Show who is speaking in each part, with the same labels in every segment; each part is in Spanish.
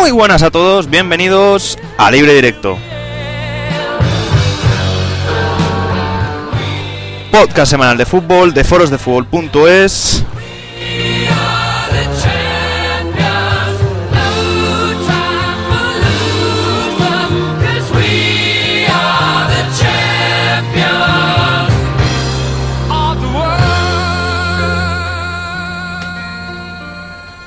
Speaker 1: muy buenas a todos, bienvenidos a Libre Directo. Podcast semanal de fútbol de forosdefútbol.es.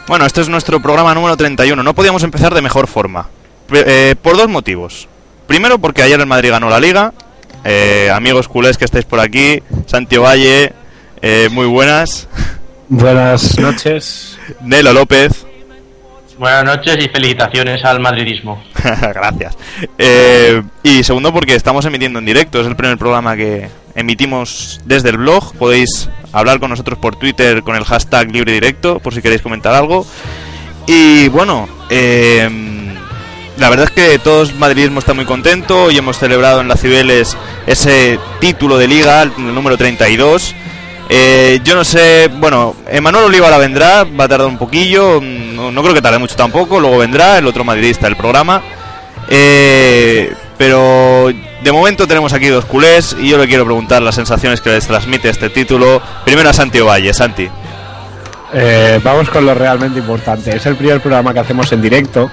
Speaker 1: Bueno, este es nuestro programa número 31. No podíamos empezar de mejor forma. Eh, por dos motivos. Primero, porque ayer el Madrid ganó la liga. Eh, amigos culés que estáis por aquí. Santiago Valle, eh, muy buenas.
Speaker 2: Buenas noches.
Speaker 1: Nelo López.
Speaker 3: Buenas noches y felicitaciones al madridismo.
Speaker 1: Gracias. Eh, y segundo, porque estamos emitiendo en directo. Es el primer programa que emitimos desde el blog. Podéis hablar con nosotros por Twitter con el hashtag libre directo, por si queréis comentar algo. Y bueno, eh, la verdad es que todo el madridismo está muy contento. y hemos celebrado en la Cibeles ese título de liga, el número 32. Eh, yo no sé, bueno, Emanuel Oliva la vendrá, va a tardar un poquillo, no, no creo que tarde mucho tampoco, luego vendrá el otro madridista del programa. Eh, pero de momento tenemos aquí dos culés y yo le quiero preguntar las sensaciones que les transmite este título. Primero a Santi Valle, Santi.
Speaker 2: Eh, vamos con lo realmente importante. Es el primer programa que hacemos en directo.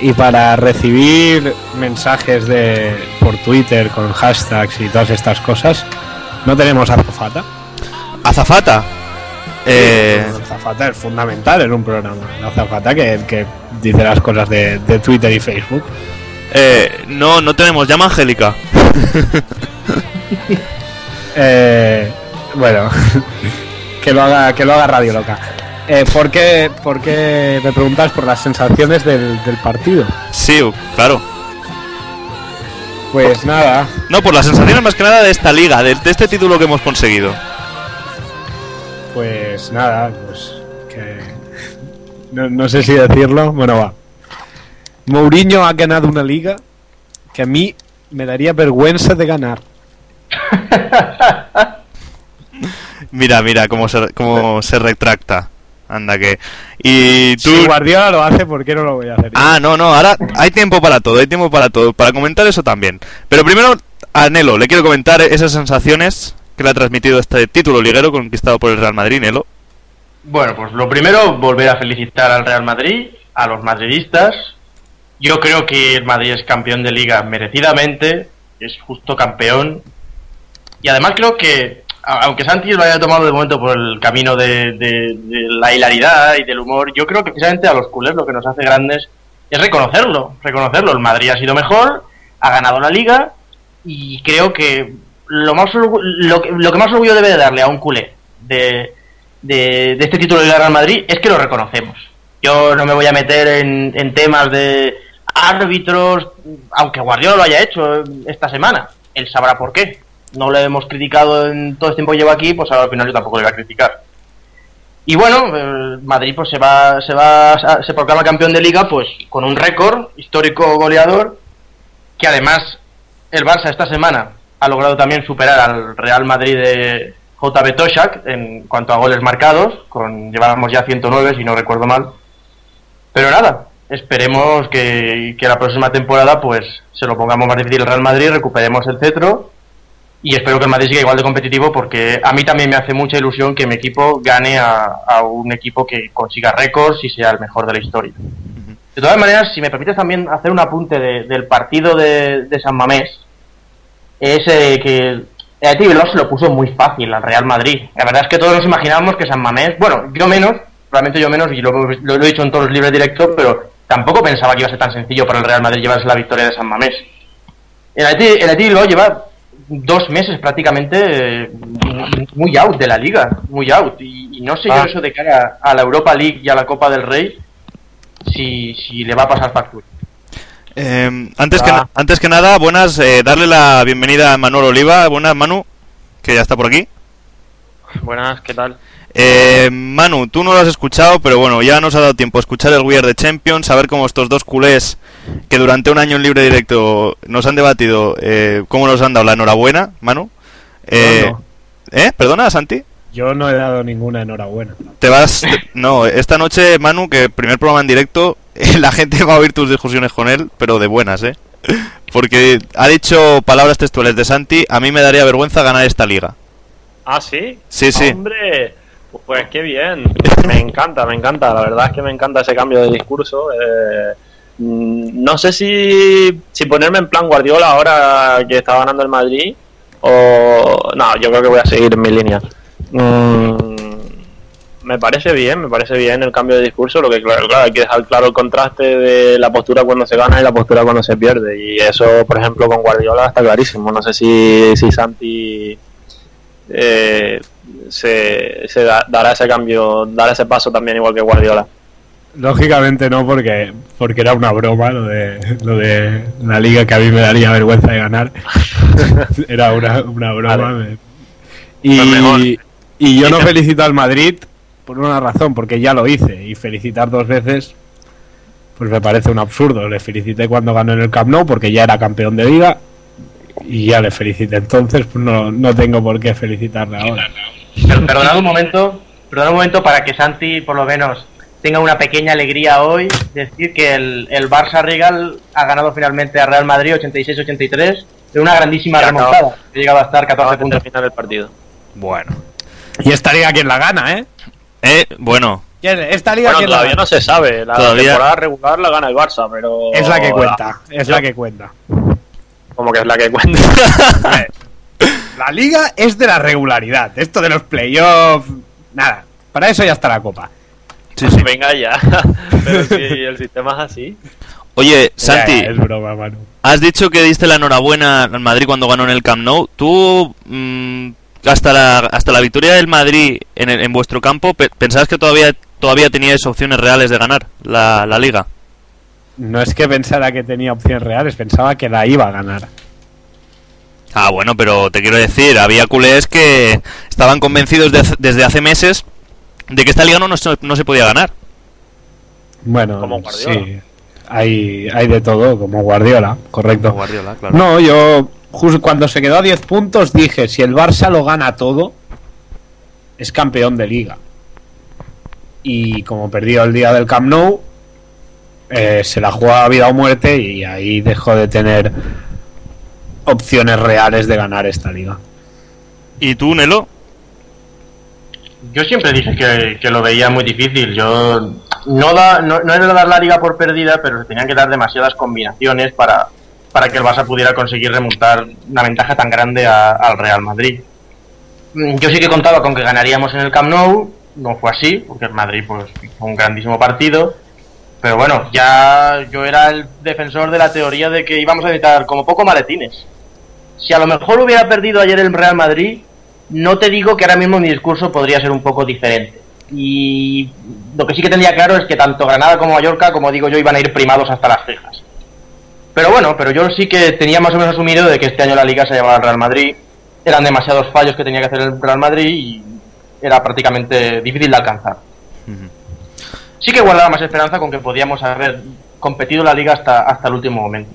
Speaker 2: Y para recibir mensajes de por Twitter con hashtags y todas estas cosas, no tenemos azafata.
Speaker 1: Azafata. Eh,
Speaker 2: La azafata es fundamental en un programa. La azafata que, que dice las cosas de, de Twitter y Facebook.
Speaker 1: Eh, no, no tenemos llama Angélica.
Speaker 2: Eh, bueno, que lo haga, que lo haga Radio Loca. Eh, ¿por, qué, por qué me preguntas por las sensaciones del, del partido?
Speaker 1: Sí, claro.
Speaker 2: Pues nada,
Speaker 1: No, por las sensaciones más que nada de esta liga, de, de este título que hemos conseguido.
Speaker 2: pues nada, pues que no, no sé si decirlo. Bueno, va. Mourinho ha ganado una liga que a mí me daría vergüenza de ganar.
Speaker 1: Mira, mira cómo se, cómo se retracta. Anda que. Y tú.
Speaker 2: Si Guardiola lo hace, ¿por qué no lo voy a hacer? yo?
Speaker 1: Ah, no, no, ahora hay tiempo para todo, hay tiempo para todo, para comentar eso también. Pero primero, a Nelo, le quiero comentar esas sensaciones que le ha transmitido este título liguero conquistado por el Real Madrid, Nelo.
Speaker 3: Bueno, pues lo primero, volver a felicitar al Real Madrid, a los madridistas. Yo creo que el Madrid es campeón de liga merecidamente, es justo campeón. Y además creo que, aunque Santi lo haya tomado de momento por el camino de, de- la hilaridad y del humor, yo creo que precisamente a los culés lo que nos hace grandes es reconocerlo, reconocerlo. El Madrid ha sido mejor, ha ganado la liga y creo que lo, más, lo, lo que más orgullo debe de darle a un culé de, de, este título de Real Madrid es que lo reconocemos. Yo no me voy a meter en temas de árbitros, aunque Guardiola lo haya hecho esta semana. Él sabrá por qué. No le hemos criticado en todo el tiempo que lleva aquí, pues ahora al final yo tampoco le voy a criticar. Y bueno, Madrid pues se va, se va, se proclama campeón de liga pues con un récord histórico goleador que además el Barça esta semana ha logrado también superar al Real Madrid de JB Toshak en cuanto a goles marcados, con llevábamos ya 109 si no recuerdo mal. Pero nada, esperemos que, que la próxima temporada pues se lo pongamos más difícil al Real Madrid, recuperemos el cetro y espero que el Madrid siga igual de competitivo porque a mí también me hace mucha ilusión que mi equipo gane a, a un equipo que consiga récords y sea el mejor de la historia. De todas maneras, si me permites también hacer un apunte de- del partido de, de San Mamés, es eh, que el Bilbao se lo puso muy fácil al Real Madrid. La verdad es que todos nos imaginábamos que San Mamés, bueno, yo menos, probablemente yo menos, y lo, lo- lo he dicho en todos los libros directos, pero tampoco pensaba que iba a ser tan sencillo para el Real Madrid llevarse la victoria de San Mamés. El Athletic, el Athletic Bilbao lleva dos meses prácticamente eh, muy out de la liga, muy out. Y, y no sé
Speaker 2: Ah.
Speaker 3: yo eso de cara a la Europa League y a la Copa del Rey, si, si le va a pasar factura.
Speaker 1: Eh, antes, que,
Speaker 2: Ah.
Speaker 1: antes que nada, buenas, eh, darle la bienvenida a Manuel Oliva. Buenas, Manu, que ya está por aquí.
Speaker 4: Buenas, ¿qué tal?
Speaker 1: Eh, Manu, tú no lo has escuchado, pero bueno, ya nos ha dado tiempo a escuchar el We Are the Champions, saber cómo estos dos culés que durante un año en libre directo nos han debatido, eh, cómo nos han dado la enhorabuena, Manu. Eh,
Speaker 2: no.
Speaker 1: ¿Eh? ¿Perdona, Santi?
Speaker 2: Yo no he dado ninguna enhorabuena.
Speaker 1: Te vas. no, esta noche, Manu, que primer programa en directo, la gente va a oír tus discusiones con él, pero de buenas, ¿eh? Porque ha dicho palabras textuales de Santi: A mí me daría vergüenza ganar esta liga.
Speaker 4: Ah, sí.
Speaker 1: Sí, sí.
Speaker 4: Hombre, pues qué bien. Me encanta, me encanta. La verdad es que me encanta ese cambio de discurso. Eh, mm, no sé si, si ponerme en plan Guardiola ahora que está ganando el Madrid o... No, yo creo que voy a seguir en mi línea. Mm, me parece bien, me parece bien el cambio de discurso. Lo que claro, claro, hay que dejar claro el contraste de la postura cuando se gana y la postura cuando se pierde. Y eso, por ejemplo, con Guardiola está clarísimo. No sé si, si Santi eh, se, se da- dará ese cambio, dará ese paso también igual que Guardiola.
Speaker 2: Lógicamente no, porque porque era una broma lo de lo de la liga que a mí me daría vergüenza de ganar. era una, una broma.
Speaker 4: Vale. Pues.
Speaker 2: Y, y yo no felicito al Madrid por una razón, porque ya lo hice. Y felicitar dos veces, pues me parece un absurdo. Le felicité cuando ganó en el Camp Nou, porque ya era campeón de liga. Y ya le felicité entonces, pues no, no tengo por qué felicitarle ahora.
Speaker 3: Pero perdonad un momento, perdonad un momento para que Santi por lo menos tenga una pequeña alegría hoy, decir que el, el Barça Regal ha ganado finalmente a Real Madrid 86-83 de una grandísima remontada. Ha llegado a estar 14
Speaker 4: Acaba de
Speaker 3: puntos.
Speaker 4: terminar el partido.
Speaker 1: Bueno.
Speaker 2: Y esta liga, ¿quién la gana, eh?
Speaker 1: Eh, bueno.
Speaker 2: ¿Quién- Esta liga,
Speaker 4: Bueno,
Speaker 2: ¿quién la
Speaker 4: todavía no se sabe. La
Speaker 1: Todavía-
Speaker 4: temporada regular la gana el Barça, pero...
Speaker 2: Es la que cuenta, es la que cuenta.
Speaker 4: Como que es la que cuenta.
Speaker 2: La liga es de la regularidad. Esto de los playoffs, nada. Para eso ya está la copa.
Speaker 4: Venga ya. pero si el sistema es así.
Speaker 1: Oye, Santi,
Speaker 2: Ya, ya, es broma, Manu.
Speaker 1: has dicho que diste la enhorabuena al Madrid cuando ganó en el Camp Nou. ¿Tú, mm, hasta, la, hasta la victoria del Madrid en, el- en vuestro campo, pe- pensabas que todavía, todavía teníais opciones reales de ganar la, la liga?
Speaker 2: No es que pensara que tenía opciones reales, pensaba que la iba a ganar.
Speaker 1: Ah, bueno, pero te quiero decir, había culés que estaban convencidos de desde hace meses de que esta liga no, no, se- no se podía ganar.
Speaker 2: Bueno,
Speaker 4: Como Guardiola.
Speaker 2: sí. Hay, hay de todo, como Guardiola, correcto.
Speaker 1: Guardiola, claro.
Speaker 2: No, yo justo cuando se quedó a 10 puntos dije, si el Barça lo gana todo, es campeón de liga. Y como perdió el día del Camp Nou, eh, se la jugaba a vida o muerte y ahí dejó de tener opciones reales de ganar esta liga.
Speaker 1: ¿Y tú, Nelo?
Speaker 3: Yo siempre dije que, que lo veía muy difícil. Yo no, da, no, no era dar la liga por perdida, pero se tenían que dar demasiadas combinaciones para, para que el Barça pudiera conseguir remontar una ventaja tan grande a- al Real Madrid. Mm, Yo sí que contaba con que ganaríamos en el Camp Nou, no fue así, porque el Madrid pues, hizo un grandísimo partido. Pero bueno, ya yo era el defensor de la teoría de que íbamos a necesitar como poco maletines. Si a lo mejor hubiera perdido ayer el Real Madrid, no te digo que ahora mismo mi discurso podría ser un poco diferente. Y lo que sí que tendría claro es que tanto Granada como Mallorca, como digo yo, iban a ir primados hasta las cejas. Pero bueno, pero yo sí que tenía más o menos asumido de que este año la liga se llevaba al Real Madrid. Eran demasiados fallos que tenía que hacer el Real Madrid y era prácticamente difícil de alcanzar. Sí que guardaba más esperanza con que podíamos haber competido la liga hasta, hasta el último momento.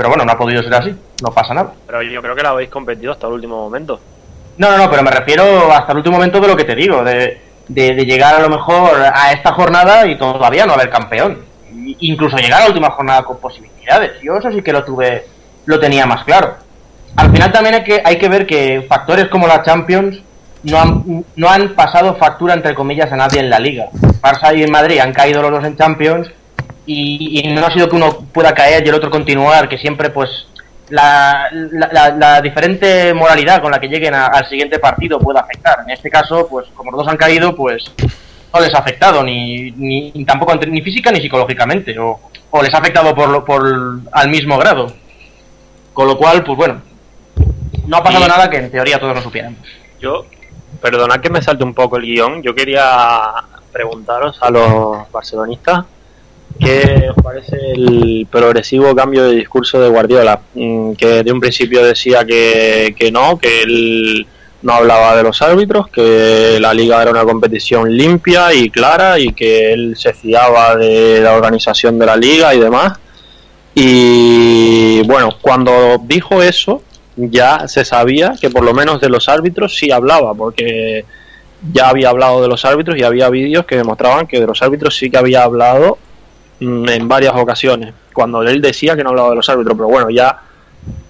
Speaker 3: Pero bueno, no ha podido ser así, no pasa nada.
Speaker 4: Pero yo creo que la habéis competido hasta el último momento.
Speaker 3: No, no, no, pero me refiero hasta el último momento de lo que te digo, de, de- de llegar a lo mejor a esta jornada y todavía no haber campeón. Incluso llegar a la última jornada con posibilidades. Yo eso sí que lo tuve, lo tenía más claro. Al final también hay que, hay que ver que factores como la Champions no han, no han pasado factura, entre comillas, a nadie en la liga. Barça y en Madrid han caído los dos en Champions y, y no ha sido que uno pueda caer y el otro continuar, que siempre pues la, la, la- la diferente moralidad con la que lleguen a- al siguiente partido puede afectar. En este caso, pues como los dos han caído, pues no les ha afectado ni, ni tampoco ni física ni psicológicamente o, o les ha afectado por, lo- por al mismo grado. Con lo cual, pues bueno, no ha pasado
Speaker 4: Y-
Speaker 3: nada que en teoría todos lo supiéramos.
Speaker 4: Yo, perdonad que me salte un poco el guion. Yo quería preguntaros a los barcelonistas qué os parece el progresivo cambio de discurso de Guardiola, Mm, que de un principio decía que, que no, que él no hablaba de los árbitros, que la liga era una competición limpia y clara y que él se fiaba de la organización de la liga y demás. Y bueno, cuando dijo eso, ya se sabía que por lo menos de los árbitros sí hablaba, porque ya había hablado de los árbitros y había vídeos que demostraban que de los árbitros sí que había hablado en varias ocasiones, cuando él decía que no hablaba de los árbitros, pero bueno, ya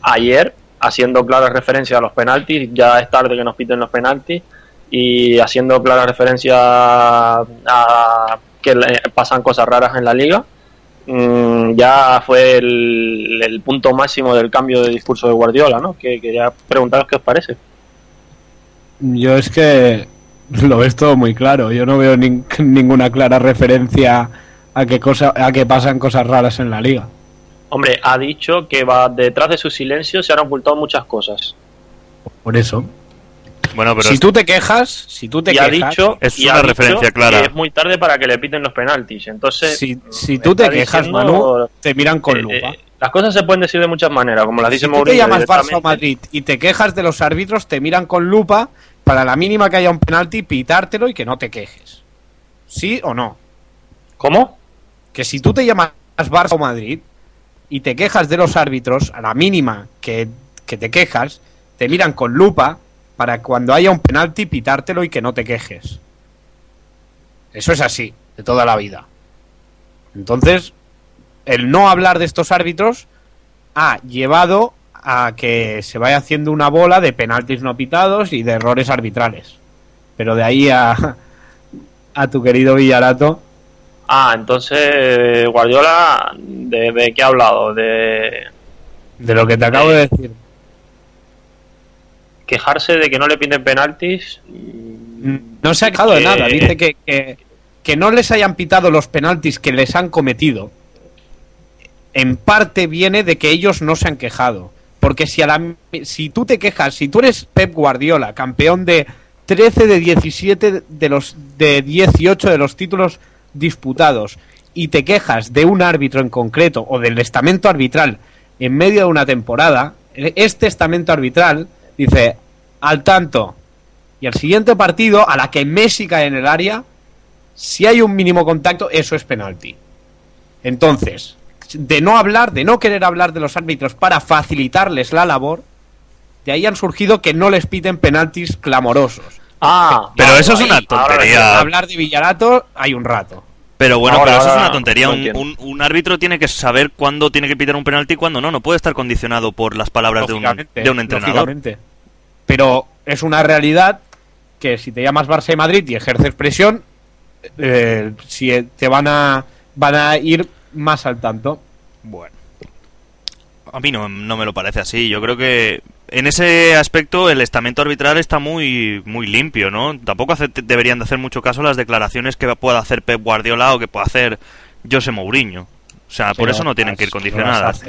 Speaker 4: ayer, haciendo clara referencia a los penaltis, ya es tarde que nos piten los penaltis, y haciendo clara referencia a que le- pasan cosas raras en la liga, mm, ya fue el, punto máximo del cambio de discurso de Guardiola, ¿no? Que quería preguntaros qué os parece.
Speaker 2: Yo es que lo ves todo muy claro. Yo no veo nin- ninguna clara referencia a que, cosa, a que pasan cosas raras en la liga.
Speaker 4: Hombre, ha dicho que va detrás de su silencio se han ocultado muchas cosas.
Speaker 2: Por eso.
Speaker 1: Bueno, pero
Speaker 2: si
Speaker 1: es-
Speaker 2: tú te quejas, si tú te
Speaker 4: y ha dicho,
Speaker 1: Es
Speaker 4: y
Speaker 1: una
Speaker 4: ha dicho
Speaker 1: referencia clara.
Speaker 4: que es muy tarde para que le piten los penaltis. Entonces,
Speaker 2: si, si
Speaker 4: me
Speaker 2: tú te quejas,
Speaker 4: diciendo,
Speaker 2: Manu, te miran con
Speaker 4: eh,
Speaker 2: lupa.
Speaker 4: eh, las cosas se pueden decir de muchas maneras, como las dice
Speaker 2: si tú te llamas Barça o. Madrid y te quejas de los árbitros, te miran con lupa para la mínima que haya un penalti, pitártelo y que no te quejes. ¿Sí o no?
Speaker 4: ¿Cómo?
Speaker 2: Que si tú te llamas Barça o Madrid y te quejas de los árbitros, a la mínima que, que te quejas, te miran con lupa para cuando haya un penalti pitártelo y que no te quejes. Eso es así, de toda la vida. Entonces, el no hablar de estos árbitros ha llevado a que se vaya haciendo una bola de penaltis no pitados y de errores arbitrales. Pero de ahí a, a tu querido Villarato,
Speaker 4: Ah, entonces Guardiola, ¿de, de qué ha hablado? De
Speaker 2: de lo que te acabo de decir.
Speaker 4: quejarse de que no le piden penaltis.
Speaker 2: No se ha quejado de nada. Dice que, que, que no les hayan pitado los penaltis que les han cometido. En parte viene de que ellos no se han quejado. Porque si, a la, si tú te quejas, si tú eres Pep Guardiola, campeón de 13 de 17 de los de 18 de los títulos disputados, y te quejas de un árbitro en concreto o del estamento arbitral en medio de una temporada, este estamento arbitral dice, al tanto, y al siguiente partido, a la que Messi cae en el área, si hay un mínimo contacto, eso es penalti. Entonces, de no hablar, de no querer hablar de los árbitros para facilitarles la labor, de ahí han surgido que no les piten penaltis clamorosos.
Speaker 4: Ah,
Speaker 1: Pero
Speaker 4: vale,
Speaker 1: eso es una tontería.
Speaker 2: Hablar de Villarato hay un rato.
Speaker 1: Pero bueno,
Speaker 4: Ahora,
Speaker 1: pero eso es una tontería. Un, árbitro tiene que saber cuándo tiene que pitar un penalti y cuándo no. No puede estar condicionado por las palabras de un, de un entrenador.
Speaker 2: Pero es una realidad que si te llamas Barça y Madrid y ejerces presión, eh, si te van a, van a ir más al tanto.
Speaker 1: Bueno. A mí no, no me lo parece así. Yo creo que en ese aspecto el estamento arbitral está muy muy limpio, ¿no? Tampoco hace- deberían de hacer mucho caso las declaraciones que pueda hacer Pep Guardiola o que pueda hacer José Mourinho. O sea, por
Speaker 2: Pero
Speaker 1: eso no tienen que ir condicionadas.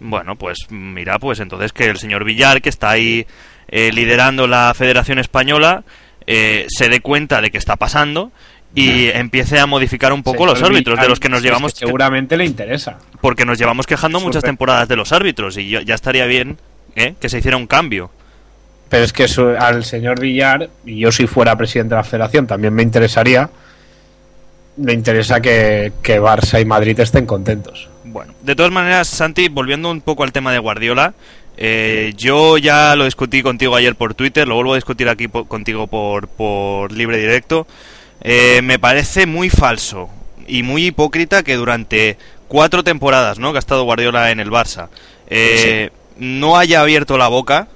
Speaker 1: Bueno, pues mira, pues entonces que el señor Villar, que está ahí eh, liderando la Federación Española, eh, se dé cuenta de que está pasando y empiece a modificar un poco los árbitros de los que nos
Speaker 2: es
Speaker 1: llevamos
Speaker 2: seguramente le interesa.
Speaker 1: porque nos llevamos quejando muchas temporadas de los árbitros y yo- ya estaría bien ¿eh? que se hiciera un cambio.
Speaker 2: Pero es que su- al señor Villar, y yo si fuera presidente de la federación también me interesaría, le interesa que, que Barça y Madrid estén contentos.
Speaker 1: Bueno, de todas maneras, Santi, volviendo un poco al tema de Guardiola, eh, yo ya lo discutí contigo ayer por Twitter, lo vuelvo a discutir aquí po- contigo por, por libre directo. Eh, me parece muy falso y muy hipócrita que durante cuatro temporadas ¿no? que ha estado Guardiola en el Barça eh, no haya abierto la boca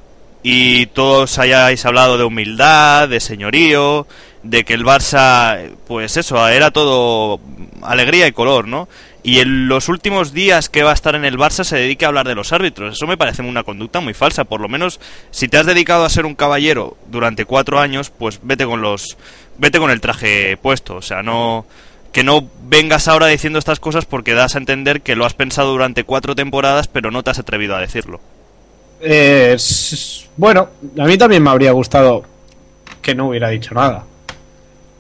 Speaker 1: y todos hayáis hablado de humildad, de señorío, de que el Barça, pues eso, era todo alegría y color, ¿no? Y en los últimos días que va a estar en el Barça se dedica a hablar de los árbitros. Eso me parece una conducta muy falsa. Por lo menos, si te has dedicado a ser un caballero durante cuatro años, pues vete con los, vete con el traje puesto. O sea, no, que no vengas ahora diciendo estas cosas porque das a entender que lo has pensado durante cuatro temporadas, pero no te has atrevido a decirlo.
Speaker 2: Eh, bueno, a mí también me habría gustado que no hubiera dicho nada.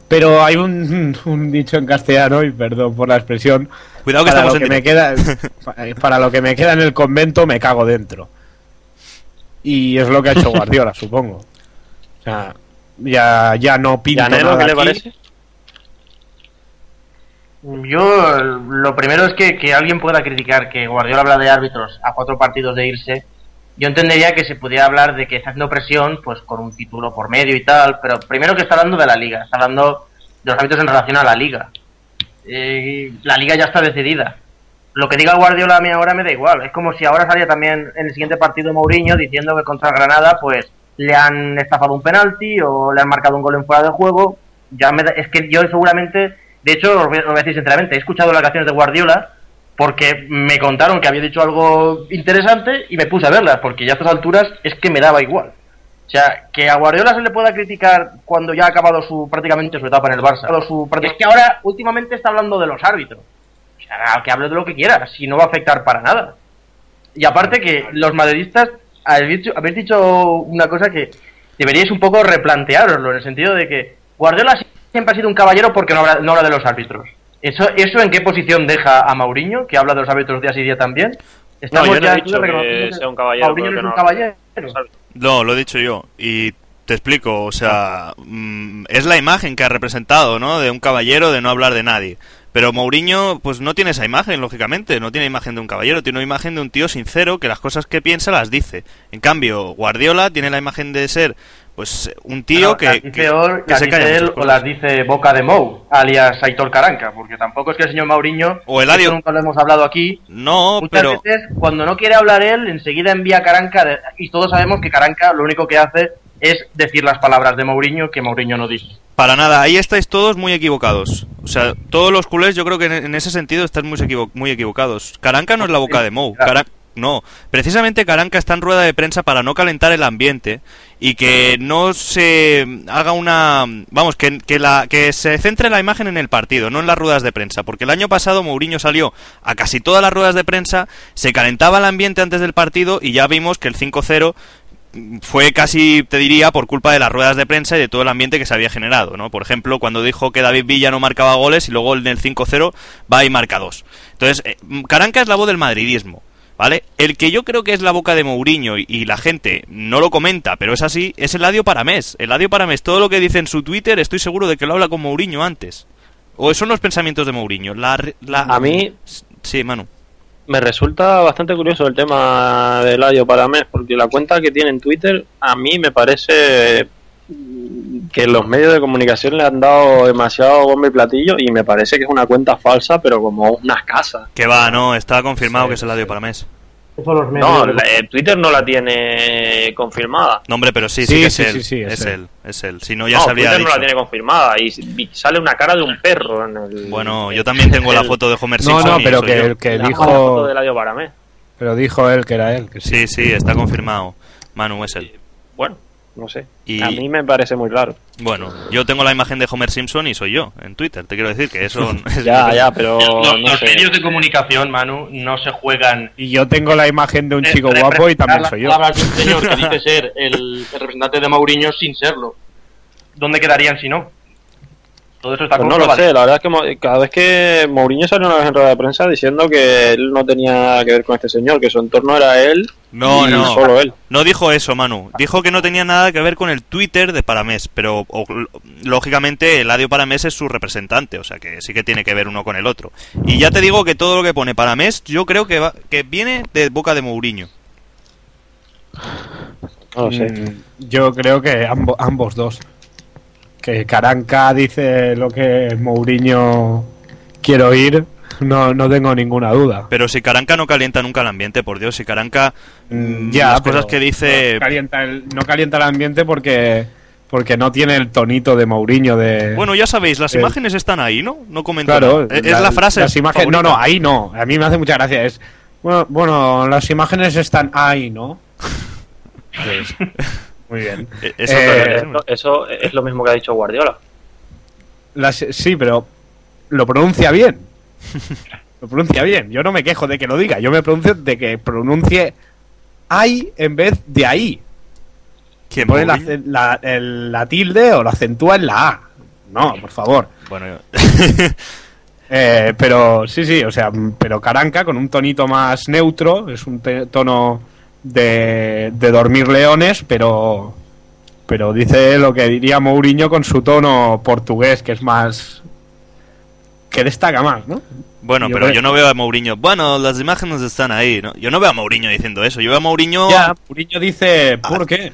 Speaker 2: Pero hay un, un dicho en castellano, y perdón por la expresión,
Speaker 1: Cuidado que
Speaker 2: para
Speaker 1: estamos
Speaker 2: lo
Speaker 1: en
Speaker 2: que me queda para lo que me queda en el convento me cago dentro. Y es lo que ha hecho Guardiola, supongo. O sea, ya, ya no
Speaker 4: ¿Y
Speaker 2: pinto
Speaker 4: a Nelo
Speaker 2: nada
Speaker 4: qué le
Speaker 2: aquí.
Speaker 4: parece?
Speaker 3: Yo, lo primero es que, que alguien pueda criticar que Guardiola habla de árbitros a cuatro partidos de irse. Yo entendería que se pudiera hablar de que está haciendo presión, pues con un título por medio y tal, pero primero que está hablando de la liga, está hablando de los árbitros en relación a la liga. Eh, la liga ya está decidida. Lo que diga Guardiola a mí ahora me da igual. Es como si ahora salía también en el siguiente partido Mourinho diciendo que contra Granada, pues le han estafado un penalti o le han marcado un gol en fuera de juego. Ya me da- es que yo seguramente, de hecho, os voy a decir sinceramente, he escuchado las canciones de Guardiola porque me contaron que había dicho algo interesante y me puse a verlas, porque ya a estas alturas es que me daba igual. O sea, que a Guardiola se le pueda criticar cuando ya ha acabado su prácticamente su etapa en el Barça. Es que ahora últimamente está hablando de los árbitros. O sea, que hable de lo que quiera, si no va a afectar para nada. Y aparte que los madridistas habéis dicho, habéis dicho una cosa que deberíais un poco replantearoslo, en el sentido de que Guardiola siempre ha sido un caballero porque no habla, no habla de los árbitros. ¿Eso, ¿Eso en qué posición deja a Mauriño, que habla de los árbitros día sí día también?
Speaker 4: No, yo no he
Speaker 3: ya
Speaker 4: dicho que
Speaker 3: reconociendo
Speaker 4: sea un caballero
Speaker 3: Mauriño
Speaker 4: porque
Speaker 3: es un
Speaker 4: no-
Speaker 3: caballero.
Speaker 1: No, lo he dicho yo. Y te explico, o sea, mm, es la imagen que ha representado, ¿no? De un caballero de no hablar de nadie. Pero Mourinho, pues no tiene esa imagen, lógicamente. No tiene imagen de un caballero, tiene una imagen de un tío sincero que las cosas que piensa las dice. En cambio, Guardiola tiene la imagen de ser, pues, un tío
Speaker 3: No,
Speaker 1: que,
Speaker 3: las
Speaker 1: que,
Speaker 3: dice, Or-
Speaker 1: que se
Speaker 3: dice
Speaker 1: calla
Speaker 3: él o las dice Boca de Mou, alias Aitor Caranca, porque tampoco es que el señor Mauriño,
Speaker 1: O
Speaker 3: esto nunca lo hemos hablado aquí,
Speaker 1: No,
Speaker 3: muchas
Speaker 1: pero...
Speaker 3: veces cuando no quiere hablar él, enseguida envía a Caranca, de- y todos sabemos que Caranca lo único que hace es decir las palabras de Mourinho que Mourinho no dice.
Speaker 1: Para nada, ahí estáis todos muy equivocados. O sea, todos los culés yo creo que en, ese sentido están muy, equivo- muy equivocados. Caranca no es la boca de Mou. No, precisamente Caranca está en rueda de prensa para no calentar el ambiente y que no se haga una... Vamos, que, que, la, que se centre la imagen en el partido, no en las ruedas de prensa. Porque el año pasado Mourinho salió a casi todas las ruedas de prensa, se calentaba el ambiente antes del partido y ya vimos que el 5-0 fue casi, te diría, por culpa de las ruedas de prensa y de todo el ambiente que se había generado, ¿no? Por ejemplo, cuando dijo que David Villa no marcaba goles y luego en el 5-0 va y marca dos. Entonces, eh, Caranca es la voz del madridismo, ¿vale? El que yo creo que es la boca de Mourinho y, y la gente no lo comenta, pero es así, es Eladio Paramés. Eladio Paramés, todo lo que dice en su Twitter, estoy seguro de que lo habla con Mourinho antes. O son los pensamientos de Mourinho. La, la...
Speaker 4: A mí
Speaker 1: Sí, Manu.
Speaker 4: me resulta bastante curioso el tema de Eladio Paramés, porque la cuenta que tiene en Twitter a mí me parece que los medios de comunicación le han dado demasiado bombo y platillo y me parece que es una cuenta falsa, pero como una casa.
Speaker 1: Que va, no, está confirmado que es Eladio Paramés.
Speaker 4: No, la- eh, Twitter no la tiene confirmada.
Speaker 1: No, hombre, pero sí, sí,
Speaker 2: Sí,
Speaker 1: que es
Speaker 2: sí,
Speaker 1: él.
Speaker 2: sí, sí,
Speaker 1: es,
Speaker 2: es
Speaker 1: él.
Speaker 2: él.
Speaker 1: es él. Si no, ya
Speaker 4: no,
Speaker 1: se habría
Speaker 4: Twitter no la tiene confirmada y, y sale una cara de un perro en el.
Speaker 1: Bueno, yo también tengo la foto de Homer
Speaker 2: No,
Speaker 1: Simpson.
Speaker 2: no,
Speaker 1: y
Speaker 2: pero que,
Speaker 1: yo.
Speaker 2: que
Speaker 4: la
Speaker 2: dijo.
Speaker 4: foto de Eladio Paramés.
Speaker 2: Pero dijo él que era él. Que sí.
Speaker 1: Sí, sí, está confirmado. Manu es él.
Speaker 4: Bueno, no sé.
Speaker 1: Y-
Speaker 4: A mí me parece muy raro.
Speaker 1: Bueno, yo tengo la imagen de Homer Simpson y soy yo en Twitter. Te quiero decir que eso. es-
Speaker 4: Ya, ya, pero
Speaker 3: los
Speaker 4: no
Speaker 3: los
Speaker 4: sé.
Speaker 3: medios de comunicación, Manu, no se juegan
Speaker 2: Y yo tengo la imagen de un chico guapo y también soy yo.
Speaker 3: de un señor que dice ser el, el representante de Mourinho sin serlo. ¿Dónde quedarían si no? Todo eso está
Speaker 4: Pues no lo sé, la verdad es que cada vez que Mourinho salió una vez en rueda de prensa diciendo que él no tenía que ver con este señor, que su entorno era él
Speaker 1: No,
Speaker 4: y
Speaker 1: no.
Speaker 4: solo él.
Speaker 1: No dijo eso, Manu. Dijo que no tenía nada que ver con el Twitter de Paramés, pero o- lógicamente Eladio Paramés es su representante, o sea que sí que tiene que ver uno con el otro. Y ya te digo que todo lo que pone Paramés, yo creo que, va- que viene de boca de Mourinho.
Speaker 4: No lo sé.
Speaker 2: Mm, Yo creo que ambo- ambos dos. Que Caranca dice lo que Mourinho quiere oír, no, no tengo ninguna duda.
Speaker 1: Pero si Caranca no calienta nunca el ambiente, por Dios, si Caranca
Speaker 2: Mm,
Speaker 1: mm,
Speaker 2: ya,
Speaker 1: las cosas que dice
Speaker 2: No calienta el, no calienta el ambiente porque, porque no tiene el tonito de Mourinho de...
Speaker 1: Bueno, ya sabéis, las imanes están ahí, ¿no? No comento
Speaker 2: Claro.
Speaker 1: Es la frase.
Speaker 2: Las imágenes, no, no, ahí no. A mí me hace mucha gracia. Es bueno, bueno las imágenes están ahí, ¿no? Pues, muy bien.
Speaker 1: Eso
Speaker 2: Eh,
Speaker 4: Eso, eso es lo mismo que ha dicho Guardiola.
Speaker 2: Las- sí, pero lo pronuncia bien. Lo pronuncia bien. Yo no me quejo de que lo diga. Yo me pronuncio de que pronuncie hay en vez de ahí.
Speaker 1: ¿Quién,
Speaker 2: Pone la, la- el- la tilde o lo acentúa en la A. No, por favor.
Speaker 1: Bueno,
Speaker 2: Eh, pero sí, sí, o sea, pero Caranca con un tonito más neutro, es un tono de, de dormir leones, pero pero dice lo que diría Mourinho con su tono portugués, que es más que destaca más, ¿no?
Speaker 1: bueno,
Speaker 2: Yo
Speaker 1: pero yo no veo a Mourinho. Bueno, las imágenes están ahí, ¿no? Yo no veo a Mourinho diciendo eso. Yo veo a Mourinho.
Speaker 2: Ya, Mourinho dice, ¿por qué?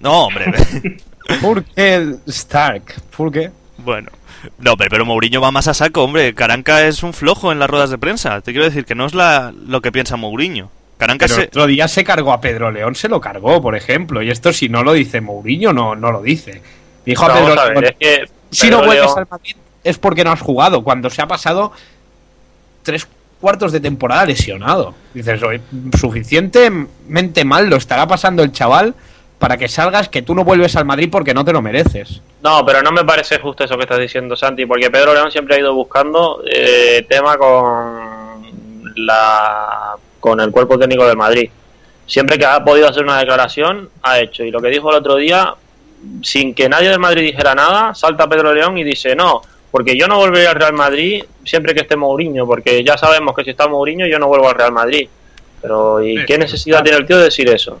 Speaker 1: No, hombre.
Speaker 2: ¿Por qué Stark? ¿Por qué?
Speaker 1: bueno. No, pero, pero Mourinho va más a saco, hombre. Caranca es un flojo en las ruedas de prensa. Te quiero decir que no es la, lo que piensa Mourinho. Caranca
Speaker 2: Pero el
Speaker 1: se...
Speaker 2: otro día se cargó a Pedro León, se lo cargó, por ejemplo, y esto si no lo dice Mourinho, no, no lo dice. Dijo a
Speaker 4: No,
Speaker 2: Pedro
Speaker 4: a ver,
Speaker 2: León,
Speaker 4: es que
Speaker 2: si no vuelves
Speaker 4: León-
Speaker 2: al Madrid es porque no has jugado, cuando se ha pasado tres cuartos de temporada lesionado. Dices, "Oye, suficientemente mal lo estará pasando el chaval para que salgas que tú no vuelves al Madrid porque no te lo mereces.
Speaker 4: No, pero no me parece justo eso que estás diciendo, Santi, porque Pedro León siempre ha ido buscando eh, tema con la con el cuerpo técnico del Madrid. Siempre que ha podido hacer una declaración, ha hecho. Y lo que dijo el otro día, sin que nadie del Madrid dijera nada, salta Pedro León y dice, no, porque yo no volveré al Real Madrid siempre que esté Mourinho, porque ya sabemos que si está Mourinho yo no vuelvo al Real Madrid. Pero ¿y
Speaker 2: Sí,
Speaker 4: qué necesidad tiene el tío de decir eso?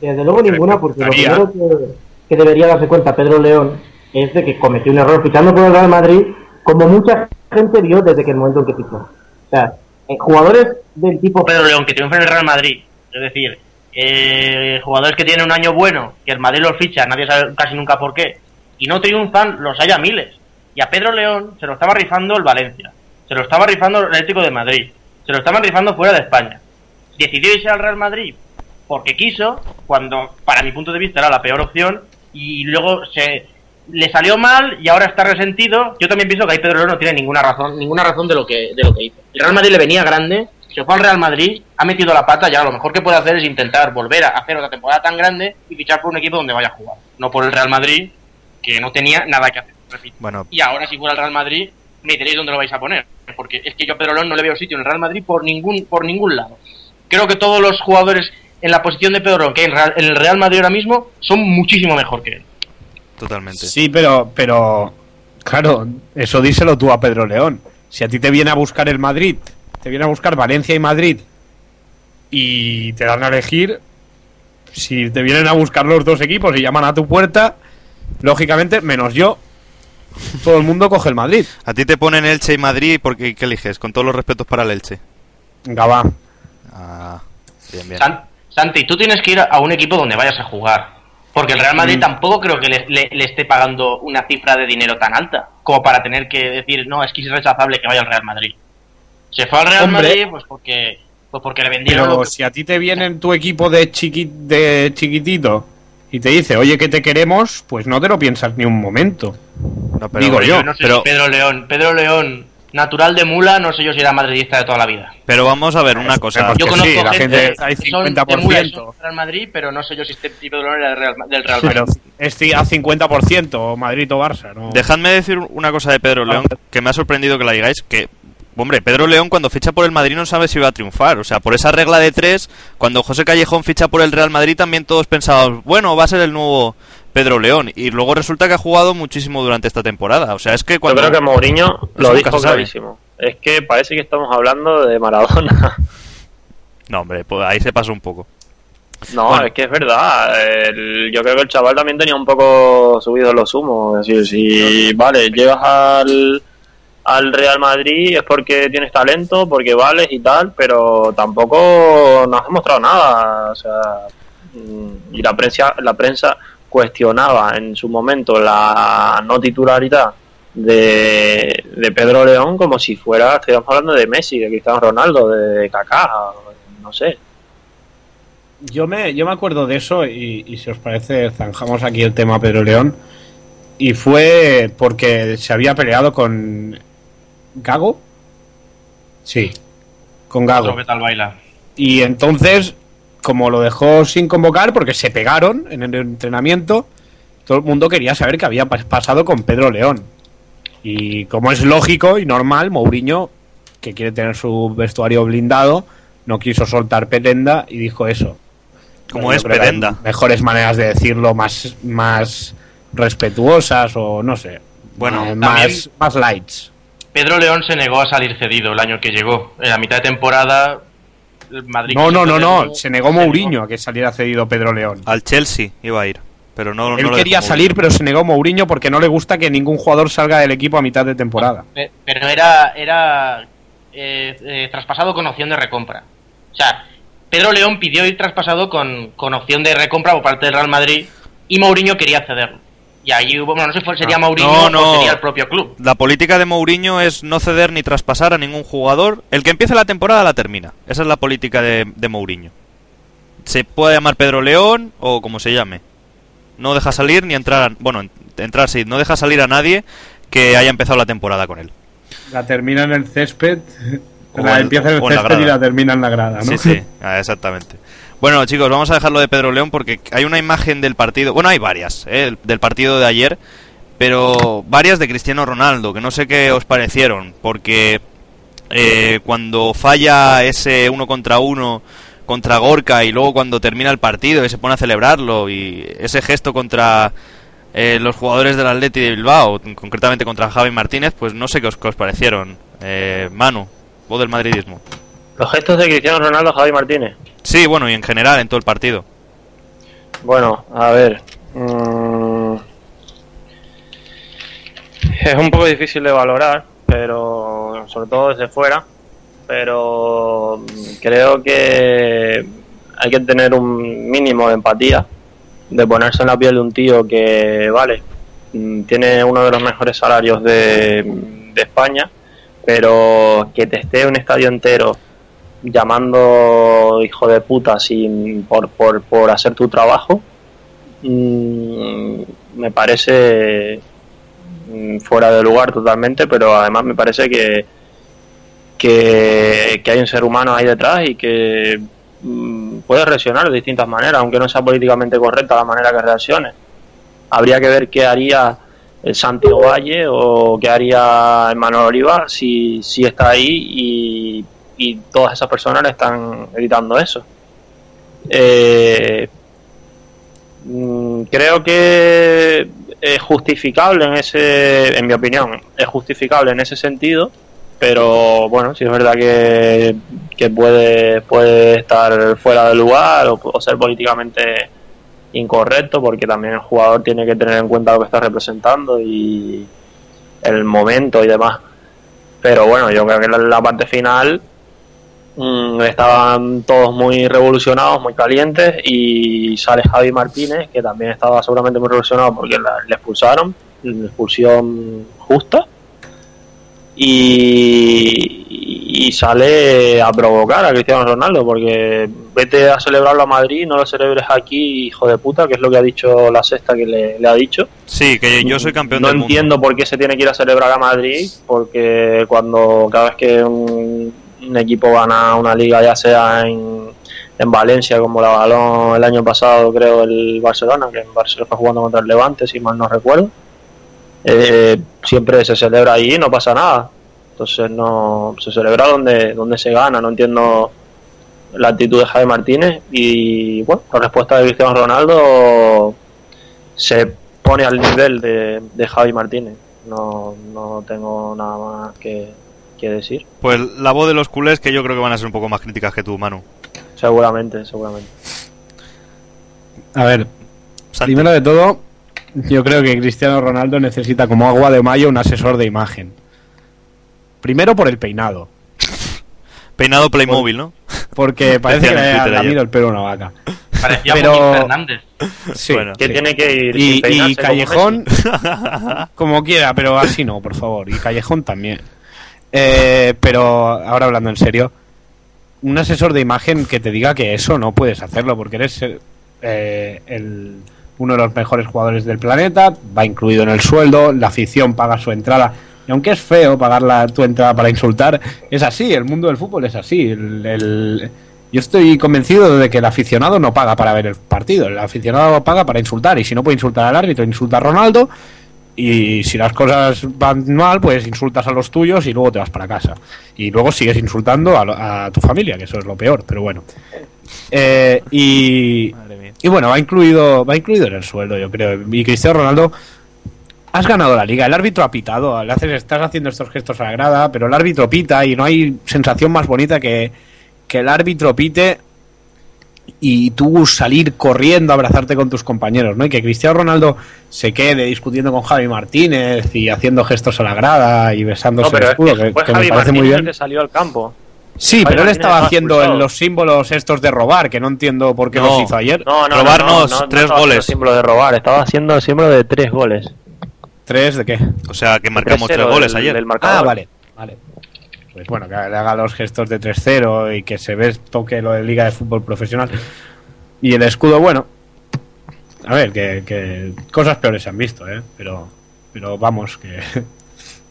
Speaker 5: Desde luego ninguna, porque lo primero que, que debería darse cuenta Pedro León es de que cometió un error fichando por el Real Madrid, como mucha gente vio desde que el momento en que fichó. O sea, eh, jugadores del tipo
Speaker 3: Pedro León que triunfa en el Real Madrid. Es decir, eh, jugadores que tienen un año bueno, que el Madrid los ficha, nadie sabe casi nunca por qué, y no triunfan, los hay a miles. Y a Pedro León se lo estaba rifando el Valencia, se lo estaba rifando el Atlético de Madrid, se lo estaban rifando fuera de España. Decidió irse al Real Madrid porque quiso, cuando para mi punto de vista era la peor opción, y luego se le salió mal y ahora está resentido. Yo también pienso que ahí Pedro no tiene ninguna razón, ninguna razón de lo que de lo que hizo. El Real Madrid le venía grande, se fue al Real Madrid, ha metido la pata, ya lo mejor que puede hacer es intentar volver a hacer otra temporada tan grande y fichar por un equipo donde vaya a jugar, no por el Real Madrid, que no tenía nada que hacer, repito.
Speaker 1: Bueno,
Speaker 3: Y ahora si fuera al Real Madrid, me diréis dónde lo vais a poner, porque es que yo a Pedro León no le veo sitio en el Real Madrid por ningún por ningún lado. Creo que todos los jugadores en la posición de Pedro León que hay en el Real Madrid ahora mismo son muchísimo mejor que él.
Speaker 1: Totalmente.
Speaker 2: Sí, pero, pero, claro, eso díselo tú a Pedro León. Si a ti te viene a buscar el Madrid, te viene a buscar Valencia y Madrid, y te dan a elegir, si te vienen a buscar los dos equipos y llaman a tu puerta, lógicamente, menos yo, todo el mundo coge el Madrid.
Speaker 1: A ti te ponen Elche y Madrid, porque ¿qué eliges? Con todos los respetos para el Elche.
Speaker 2: Va.
Speaker 1: Ah, bien, bien.
Speaker 3: San- Santi, tú tienes que ir a un equipo donde vayas a jugar. Porque el Real
Speaker 2: Mm.
Speaker 3: Madrid tampoco creo que le, le- le esté pagando una cifra de dinero tan alta como para tener que decir, no, es que es rechazable que vaya al Real Madrid. Se fue al Real
Speaker 2: Hombre.
Speaker 3: Madrid pues porque, pues porque le vendieron
Speaker 2: Pero
Speaker 3: que-
Speaker 2: si a ti te viene en tu equipo de, chiqui- de chiquitito y te dice, oye, que te queremos, pues no te lo piensas ni un momento.
Speaker 1: No, pero,
Speaker 2: digo yo.
Speaker 3: no sé
Speaker 1: pero,
Speaker 3: si Pedro León, Pedro León, natural de mula, no sé yo si era madridista de toda la vida.
Speaker 1: pero vamos a ver una cosa.
Speaker 3: Yo conozco
Speaker 2: sí, la
Speaker 3: gente,
Speaker 2: hay
Speaker 3: que son de mula y
Speaker 2: 50%.
Speaker 3: son del Real Madrid, pero no sé yo si este tipo de era del Real, del Real Madrid.
Speaker 2: Pero es a 50% Madrid o Barça, ¿no?
Speaker 1: Dejadme decir una cosa de Pedro León que me ha sorprendido que la digáis, que, hombre, Pedro León cuando ficha por el Madrid no sabe si va a triunfar. O sea, por esa regla de tres, cuando José Callejón ficha por el Real Madrid también todos pensábamos, bueno, va a ser el nuevo Pedro León. Y luego resulta que ha jugado muchísimo durante esta temporada. O sea, es que cuando...
Speaker 4: Yo creo que Mourinho lo dijo clarísimo. Es que parece que estamos hablando de Maradona.
Speaker 1: No, hombre, pues ahí se pasó un poco.
Speaker 4: No,
Speaker 1: Bueno.
Speaker 4: es que es verdad. el- yo creo que el chaval también tenía un poco subido los humos. Es decir, si, vale, llegas al, al Real Madrid es porque tienes talento, porque vales y tal, pero tampoco nos has demostrado nada. O sea, mm, y la prensa, la prensa cuestionaba en su momento la no titularidad de, de Pedro León como si fuera, estuviéramos hablando de Messi, de Cristiano Ronaldo, de Kaká, no sé.
Speaker 2: Yo me, yo me acuerdo de eso y, y si os parece zanjamos aquí el tema Pedro León y fue porque se había peleado con Gago. Sí, con Gago.
Speaker 3: ¿Qué tal baila?
Speaker 2: Y entonces, como lo dejó sin convocar porque se pegaron en el entrenamiento, todo el mundo quería saber qué había pas- pasado con Pedro León. Y como es lógico y normal, Mourinho, que quiere tener su vestuario blindado, no quiso soltar petenda y dijo eso.
Speaker 1: Como
Speaker 2: Yo
Speaker 1: es Pedenda.
Speaker 2: Mejores maneras de decirlo, más, más respetuosas o no sé.
Speaker 1: Bueno,
Speaker 2: eh, más, más lights.
Speaker 3: Pedro León se negó a salir cedido el año que llegó. En la mitad de temporada, el Madrid.
Speaker 2: No, no, no, no. Se negó Mourinho a que saliera cedido Pedro León.
Speaker 1: Al Chelsea iba a ir. Pero no,
Speaker 2: Él quería salir,
Speaker 1: Mourinho.
Speaker 2: pero se negó Mourinho porque no le gusta que ningún jugador salga del equipo a mitad de temporada.
Speaker 3: Pe- Pero era, era eh, eh, traspasado con opción de recompra. O sea, Pedro León pidió ir traspasado con, con opción de recompra por parte del Real Madrid y Mourinho quería cederlo. Y ahí hubo, bueno, no sé si sería
Speaker 2: Ah,
Speaker 3: Mourinho
Speaker 1: no, no.
Speaker 3: o sería el propio club.
Speaker 1: La política de Mourinho es no ceder ni traspasar a ningún jugador. El que empiece la temporada la termina. Esa es la política de, de Mourinho. Se puede llamar Pedro León o como se llame. No deja salir ni entrar. a- bueno, en- entrar sí, no deja salir a nadie que haya empezado la temporada con él.
Speaker 2: La termina en el césped,
Speaker 1: O
Speaker 2: la empieza en el
Speaker 1: o en la
Speaker 2: césped y la termina en la grada, ¿no?
Speaker 1: Sí, sí, ah, exactamente. Bueno, chicos, vamos a dejarlo de Pedro León porque hay una imagen del partido. Bueno, hay varias, ¿eh? del- partido de ayer, pero varias de Cristiano Ronaldo, que no sé qué os parecieron, porque eh, cuando falla ese uno contra uno contra Gorka y luego cuando termina el partido y se pone a celebrarlo y ese gesto contra eh, los jugadores del Atleti de Bilbao, concretamente contra Javi Martínez, pues no sé qué os, qué os parecieron. Eh, Manu, vos del madridismo.
Speaker 4: Los gestos de Cristiano Ronaldo, Javi Martínez.
Speaker 1: Sí, bueno, y en general en todo el partido.
Speaker 4: Bueno, a ver. mm, es un poco difícil de valorar, pero sobre todo desde fuera. Pero creo que hay que tener un mínimo de empatía, de ponerse en la piel de un tío que, vale, mm, tiene uno de los mejores salarios de, de España, pero que te esté un estadio entero llamando hijo de puta sin por, por, por hacer tu trabajo mm, me parece mm, fuera de lugar totalmente pero además me parece que que, hay un ser humano ahí detrás y que mm, puede reaccionar de distintas maneras aunque no sea políticamente correcta la manera que reaccione. Habría que ver qué haría el Santiago Valle o qué haría el Manuel Oliva si, si está ahí y, y todas esas personas le están gritando eso. Eh, mm, creo que es justificable en ese, en mi opinión, es justificable en ese sentido, pero bueno, si es verdad que, que puede, puede estar fuera de lugar o, ser políticamente incorrecto porque también el jugador tiene que tener en cuenta lo que está representando y el momento y demás. Pero bueno, yo creo que la parte final mm, estaban todos muy revolucionados, muy calientes y sale Javi Martínez, que también estaba seguramente muy revolucionado porque la- le expulsaron, una expulsión justa. Y, y sale a provocar a Cristiano Ronaldo porque vete a celebrarlo a Madrid, no lo celebres aquí, hijo de puta, que es lo que ha dicho la sexta que le, le ha dicho.
Speaker 1: Sí, que yo soy campeón
Speaker 4: no
Speaker 1: del mundo.
Speaker 4: entiendo por qué se tiene que ir a celebrar a Madrid, porque cuando cada vez que un, un equipo gana una liga, ya sea en, en Valencia, como la balón el año pasado, creo, el Barcelona, que en Barcelona está jugando contra el Levante, si mal no recuerdo, eh, siempre se celebra y no pasa nada. Entonces no se celebra donde, donde se gana, no entiendo la actitud de Javi Martínez y bueno, la respuesta de Cristiano Ronaldo se pone al nivel de, de Javi Martínez. No, no tengo nada más que, que decir.
Speaker 1: Pues la voz de los culés que yo creo que van a ser un poco más críticas que tú, Manu.
Speaker 4: Seguramente, seguramente.
Speaker 2: A ver,
Speaker 1: Santi.
Speaker 2: primero de todo, yo creo que Cristiano Ronaldo necesita como agua de mayo un asesor de imagen. Primero por el peinado,
Speaker 1: Peinado Playmobil, ¿no?
Speaker 2: porque parece que le ha lamido el pelo a una vaca.
Speaker 3: Parecía
Speaker 2: Pero-
Speaker 3: Fernández.
Speaker 2: Sí,
Speaker 1: Bueno.
Speaker 4: Que
Speaker 2: sí.
Speaker 4: tiene que ir
Speaker 2: Y, y
Speaker 4: como
Speaker 2: Callejón,
Speaker 4: Messi.
Speaker 2: como quiera, pero así no, por favor. Y Callejón también. Eh, pero ahora hablando en serio, un asesor de imagen que te diga que eso no puedes hacerlo porque eres eh, el- uno de los mejores jugadores del planeta, va incluido en el sueldo, la afición paga su entrada. Y aunque es feo pagar la, tu entrada para insultar, es así, el mundo del fútbol es así. El- yo estoy convencido de que el aficionado no paga para ver el partido, el aficionado paga para insultar y si no puede insultar al árbitro, insulta a Ronaldo Y si las cosas van mal, pues insultas a los tuyos y luego te vas para casa. Y luego sigues insultando a, a tu familia, que eso es lo peor, pero bueno. Eh, y, y bueno, va incluido, va incluido en el sueldo, yo creo. Y Cristiano Ronaldo, has ganado la liga. El árbitro ha pitado. Le haces, estás haciendo estos gestos a la grada, pero el árbitro pita y no hay sensación más bonita que, que el árbitro pite y tú salir corriendo a abrazarte con tus compañeros, ¿no? Y que Cristiano Ronaldo se quede discutiendo con Javi Martínez y haciendo gestos a la grada y besándose
Speaker 4: No, pero
Speaker 2: el
Speaker 4: es
Speaker 2: escudo,
Speaker 4: que
Speaker 2: que,
Speaker 4: fue
Speaker 2: que me
Speaker 4: Javi
Speaker 2: parece muy
Speaker 4: Martínez el
Speaker 2: bien.
Speaker 4: que salió al campo.
Speaker 2: Sí,
Speaker 4: Javi
Speaker 2: pero él
Speaker 4: Martínez
Speaker 2: estaba
Speaker 4: estaba
Speaker 2: haciendo en los símbolos estos de robar, que no entiendo por qué
Speaker 1: No.
Speaker 2: los hizo ayer.
Speaker 4: No, no,
Speaker 1: Robarnos
Speaker 4: no, no, no
Speaker 1: tres goles.
Speaker 4: el símbolo de robar, estaba haciendo el símbolo de tres goles.
Speaker 2: ¿Tres de qué?
Speaker 1: O sea, que marcamos
Speaker 4: 3-0
Speaker 1: tres goles
Speaker 4: del-
Speaker 1: ayer.
Speaker 4: marcador.
Speaker 2: Ah, vale, vale. Pues bueno, que le haga los gestos de 3-0 y que se ve toque lo de Liga de Fútbol Profesional. Y el escudo, bueno. A ver, que, que cosas peores se han visto, ¿eh? Pero, pero vamos, que,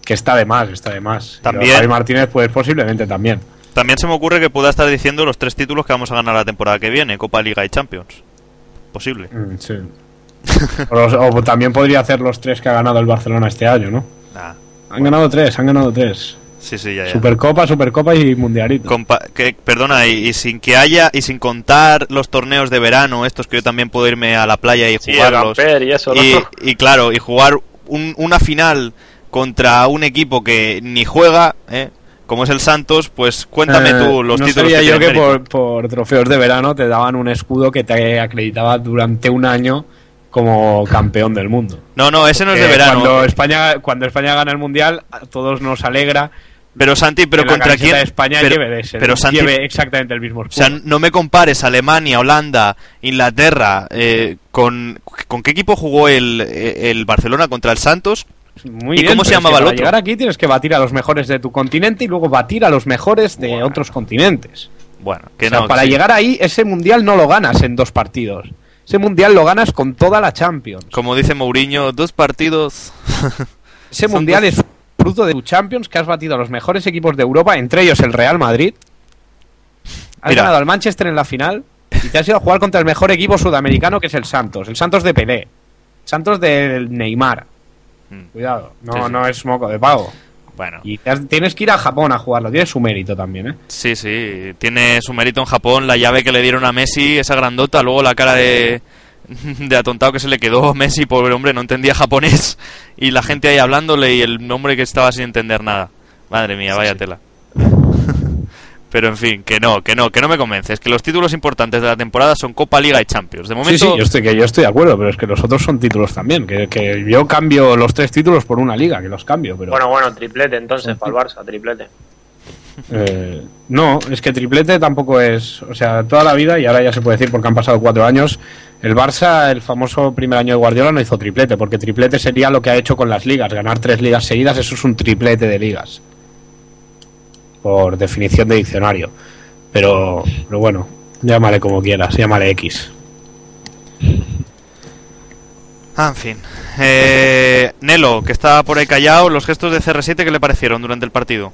Speaker 2: que está de más, está de más. Y
Speaker 1: También-
Speaker 2: Javi Martínez, pues posiblemente también.
Speaker 1: También se me ocurre que pueda estar diciendo los tres títulos que vamos a ganar la temporada que viene, Copa, Liga y Champions. Posible.
Speaker 2: Mm, sí. o, los- o también podría hacer los tres que ha ganado el Barcelona este año, ¿no?
Speaker 1: Nah.
Speaker 2: Han ganado tres, han ganado tres.
Speaker 1: Sí, sí, ya, ya.
Speaker 2: Supercopa, Supercopa y Mundialito.
Speaker 1: Compa- que, perdona, y, y sin que haya, y sin contar los torneos de verano, estos que yo también puedo irme a la playa y
Speaker 4: Sí,
Speaker 1: jugarlos.
Speaker 4: Y eso, ¿no?
Speaker 1: y, y claro, y jugar un- una final contra un equipo que ni juega, ¿eh? como es el Santos, pues cuéntame
Speaker 2: Eh,
Speaker 1: tú los
Speaker 2: no
Speaker 1: títulos
Speaker 2: sabía
Speaker 1: que
Speaker 2: yo que por, por trofeos de verano te daban un escudo que te acreditaba durante un año como campeón del mundo.
Speaker 1: No, no, ese no es de verano.
Speaker 2: Cuando España, cuando España gana el mundial, a todos nos alegra.
Speaker 1: Pero Santi, pero contra quién?
Speaker 2: de España
Speaker 1: pero,
Speaker 2: lleve, ese-
Speaker 1: pero Santi,
Speaker 2: lleve exactamente el mismo
Speaker 1: o sea, no me compares Alemania, Holanda, Inglaterra, eh, con con qué equipo jugó el, el Barcelona contra el Santos.
Speaker 2: Muy
Speaker 1: ¿y
Speaker 2: bien,
Speaker 1: cómo se
Speaker 2: es
Speaker 1: llamaba
Speaker 2: que
Speaker 1: el
Speaker 2: para
Speaker 1: otro?
Speaker 2: llegar aquí tienes que batir a los mejores de tu continente y luego batir a los mejores de otros continentes.
Speaker 1: Bueno, que
Speaker 2: O sea,
Speaker 1: no.
Speaker 2: para
Speaker 1: sí.
Speaker 2: llegar ahí, ese mundial no lo ganas en dos partidos. Ese mundial lo ganas con toda la Champions.
Speaker 1: Como dice Mourinho, dos partidos.
Speaker 2: Ese mundial
Speaker 1: dos-
Speaker 2: es fruto de tu Champions que has batido a los mejores equipos de Europa, entre ellos el Real Madrid. Has
Speaker 1: Mira.
Speaker 2: ganado al Manchester en la final y te has ido a jugar contra el mejor equipo sudamericano que es el Santos. El Santos de Pelé. Santos del Neymar.
Speaker 1: Mm.
Speaker 2: Cuidado, no,
Speaker 1: Sí, sí.
Speaker 2: no es moco de pago.
Speaker 1: Bueno,
Speaker 2: Y has- tienes que ir a Japón a jugarlo, tiene su mérito también, ¿eh?
Speaker 1: sí, sí. Tiene su mérito en Japón. La llave que le dieron a Messi, esa grandota. Luego la cara de, de atontado que se le quedó Messi, pobre hombre, no entendía japonés. Y la gente ahí hablándole y el hombre que estaba sin entender nada. Madre mía, vaya tela. Pero en fin, que no, que no, que no me convences. Que los títulos importantes de la temporada son Copa, Liga y Champions. De
Speaker 2: Sí,
Speaker 1: momento,
Speaker 2: sí, yo estoy, que yo estoy de acuerdo, pero es que los otros son títulos también. Que, que yo cambio los tres títulos por una liga, que los cambio, pero...
Speaker 4: Bueno, bueno, triplete entonces para el Barça, triplete.
Speaker 2: Eh, no, es que triplete tampoco es. O sea, toda la vida, y ahora ya se puede decir porque han pasado cuatro años, el Barça, el famoso primer año de Guardiola, no hizo triplete, porque triplete sería lo que ha hecho con las ligas. Ganar tres ligas seguidas, eso es un triplete de ligas. Por definición de diccionario. Pero, pero bueno, llámale como quieras, llámale X.
Speaker 1: Ah, en fin. Eh, Nelo, que está por ahí callado, los gestos de CR7, ¿qué le parecieron durante el partido?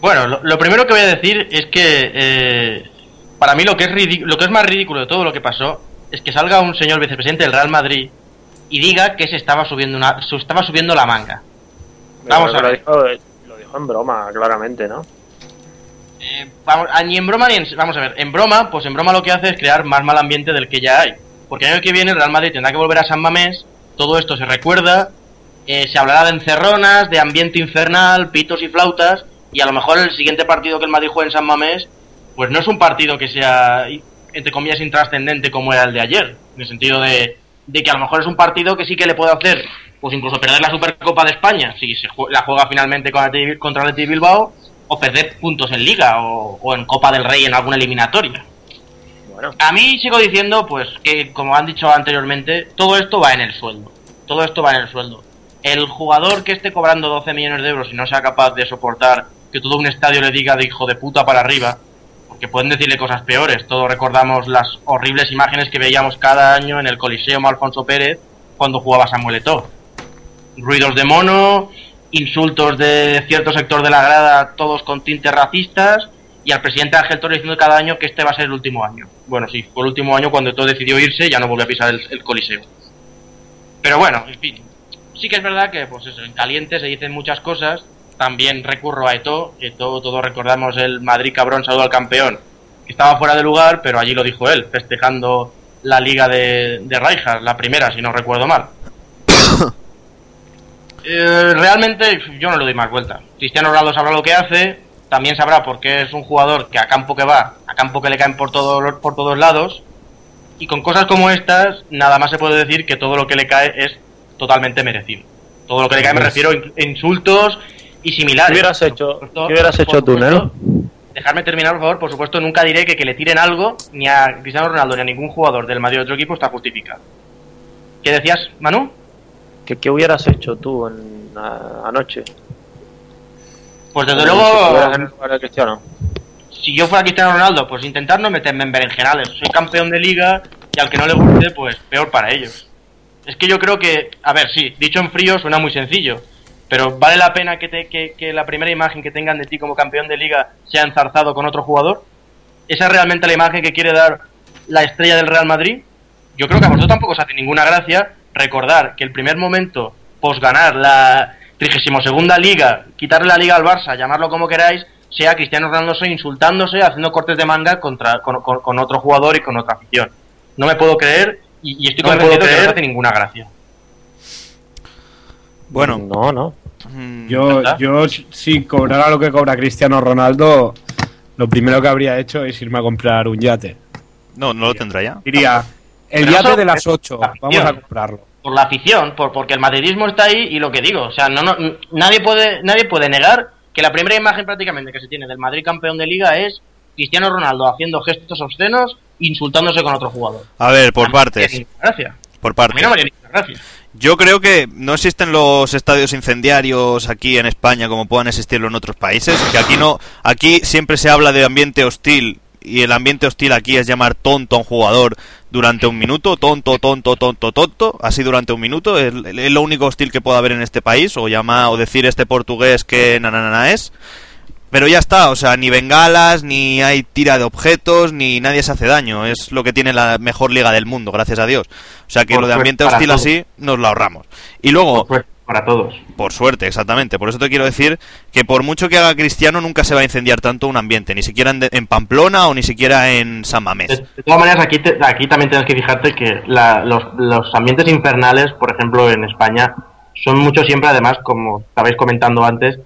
Speaker 3: Bueno, lo, lo primero que voy a decir es que eh, para mí lo que es lo que es más ridículo de todo lo que pasó es que salga un señor vicepresidente del Real Madrid y diga que se estaba subiendo una se estaba subiendo la manga. Vamos
Speaker 4: Pero
Speaker 3: a
Speaker 4: lo
Speaker 3: ver.
Speaker 4: dijo- lo dijo en broma, claramente, ¿no?
Speaker 3: Eh, vamos, ni en broma ni en, vamos a ver, en broma, pues en broma lo que hace es crear más mal ambiente del que ya hay. Porque el año que viene el Real Madrid tendrá que volver a San Mamés, todo esto se recuerda, eh, se hablará de encerronas, de ambiente infernal, pitos y flautas, y a lo mejor el siguiente partido que el Madrid juegue en San Mamés, pues no es un partido que sea, entre comillas, intrascendente como era el de ayer, en el sentido de, de que a lo mejor es un partido que sí que le puede hacer, pues incluso perder la Supercopa de España, si se jue- la juega finalmente contra el Athletic Bilbao, o perder puntos en Liga o, o en Copa del Rey en alguna eliminatoria.
Speaker 4: Bueno,
Speaker 3: A mí sigo diciendo, pues, que como han dicho anteriormente, todo esto va en el sueldo. Todo esto va en el sueldo. El jugador que esté cobrando 12 millones de euros y no sea capaz de soportar que todo un estadio le diga de hijo de puta para arriba, porque pueden decirle cosas peores. Todos recordamos las horribles imágenes que veíamos cada año en el Coliseo Alfonso Pérez cuando jugaba Samuel Eto'o. Ruidos de mono, insultos de cierto sector de la grada, todos con tintes racistas, y al presidente Ángel Torres diciendo cada año que este va a ser el último año. Bueno, sí, fue el último año cuando todo decidió irse, ya no volvió a pisar el, el Coliseo. Pero bueno, en fin, Sí que es verdad que, pues eso, en caliente se dicen muchas cosas. También recurro a Eto, todo, todos recordamos el Madrid cabrón saludo al campeón, que estaba fuera de lugar, pero allí lo dijo él, festejando la liga de, de la primera, si no recuerdo mal. Eh, realmente yo no le doy más vuelta. Cristiano Ronaldo sabrá lo que hace, también sabrá por qué es un jugador que a campo que va, a campo que le caen por, todos por todos lados, y con cosas como estas, nada más se puede decir que todo lo que le cae es totalmente merecido. Todo lo que le cae me refiero a in- insultos y similares.
Speaker 4: ¿Qué hubieras hecho,
Speaker 3: Por supuesto-
Speaker 4: ¿qué hubieras hecho tú, Nero?
Speaker 3: Dejarme terminar, por favor. Por supuesto, nunca diré que que le tiren algo ni a Cristiano Ronaldo ni a ningún jugador del Madrid o otro equipo está justificado. ¿Qué decías, Manu?
Speaker 4: ¿Qué, qué hubieras hecho tú en, a- anoche?
Speaker 3: Pues desde
Speaker 4: Si
Speaker 3: luego,
Speaker 4: Cristiano.
Speaker 3: si yo fuera Cristiano Ronaldo, pues intentar no meterme en berenjenales. Soy campeón de liga y al que no le guste, pues peor para ellos. Es que yo creo que, a ver, sí, dicho en frío suena muy sencillo, pero ¿vale la pena que, te- que, que la primera imagen que tengan de ti como campeón de liga sea enzarzado con otro jugador? ¿Esa es realmente la imagen que quiere dar la estrella del Real Madrid? Yo creo que a vosotros tampoco os hace ninguna gracia recordar que el primer momento, pos ganar la 32 liga, quitarle la liga al Barça, llamarlo como queráis, sea Cristiano Ronaldo insultándose, haciendo cortes de manga contra, con, con- con otro jugador y con otra afición. No me puedo creer y, y estoy
Speaker 4: No me
Speaker 3: convencido
Speaker 4: puedo
Speaker 3: que no hace ninguna gracia.
Speaker 1: Bueno,
Speaker 4: No, no.
Speaker 1: mm,
Speaker 2: Yo, yo si cobrara lo que cobra Cristiano Ronaldo, lo primero que habría hecho es irme a comprar un yate.
Speaker 1: no, no lo tendrá ya.
Speaker 2: Diría, el
Speaker 3: Pero
Speaker 2: yate de las
Speaker 3: es
Speaker 2: 8,
Speaker 3: la
Speaker 2: vamos a comprarlo.
Speaker 3: Por la afición, por, porque el madridismo está ahí y lo que digo, o sea, no, no, nadie, puede, nadie puede negar que la primera imagen prácticamente que se tiene del Madrid campeón de liga es Cristiano Ronaldo haciendo gestos obscenos, insultándose con otro jugador.
Speaker 1: A ver, por
Speaker 3: A
Speaker 1: partes. Por
Speaker 3: A mí
Speaker 1: partes.
Speaker 3: no me haría ninguna gracia.
Speaker 1: Yo creo que no existen los estadios incendiarios aquí en España como puedan existirlo en otros países. Que aquí no, aquí siempre se habla de ambiente hostil y el ambiente hostil aquí es llamar tonto a un jugador durante un minuto, tonto, tonto, tonto, tonto, así durante un minuto. Es, lo único hostil que puede haber en este país o llamar o decir este portugués que nananana es. Pero ya está, o sea, ni bengalas, ni hay tira de objetos, ni nadie se hace daño. Es lo que tiene la mejor liga del mundo, gracias a Dios. O sea que
Speaker 3: Por
Speaker 1: lo de ambiente hostil
Speaker 3: todos.
Speaker 1: así nos lo ahorramos. Y luego,
Speaker 3: Pues para todos.
Speaker 1: por suerte, exactamente. Por eso te quiero decir que por mucho que haga Cristiano, nunca se va a incendiar tanto un ambiente, ni siquiera en, en Pamplona o ni siquiera en San
Speaker 3: De,
Speaker 1: Mamés.
Speaker 3: de todas maneras, aquí, te- aquí también tienes que fijarte que la- los, los ambientes infernales, por ejemplo, en España, son mucho siempre, además, como estabais comentando antes,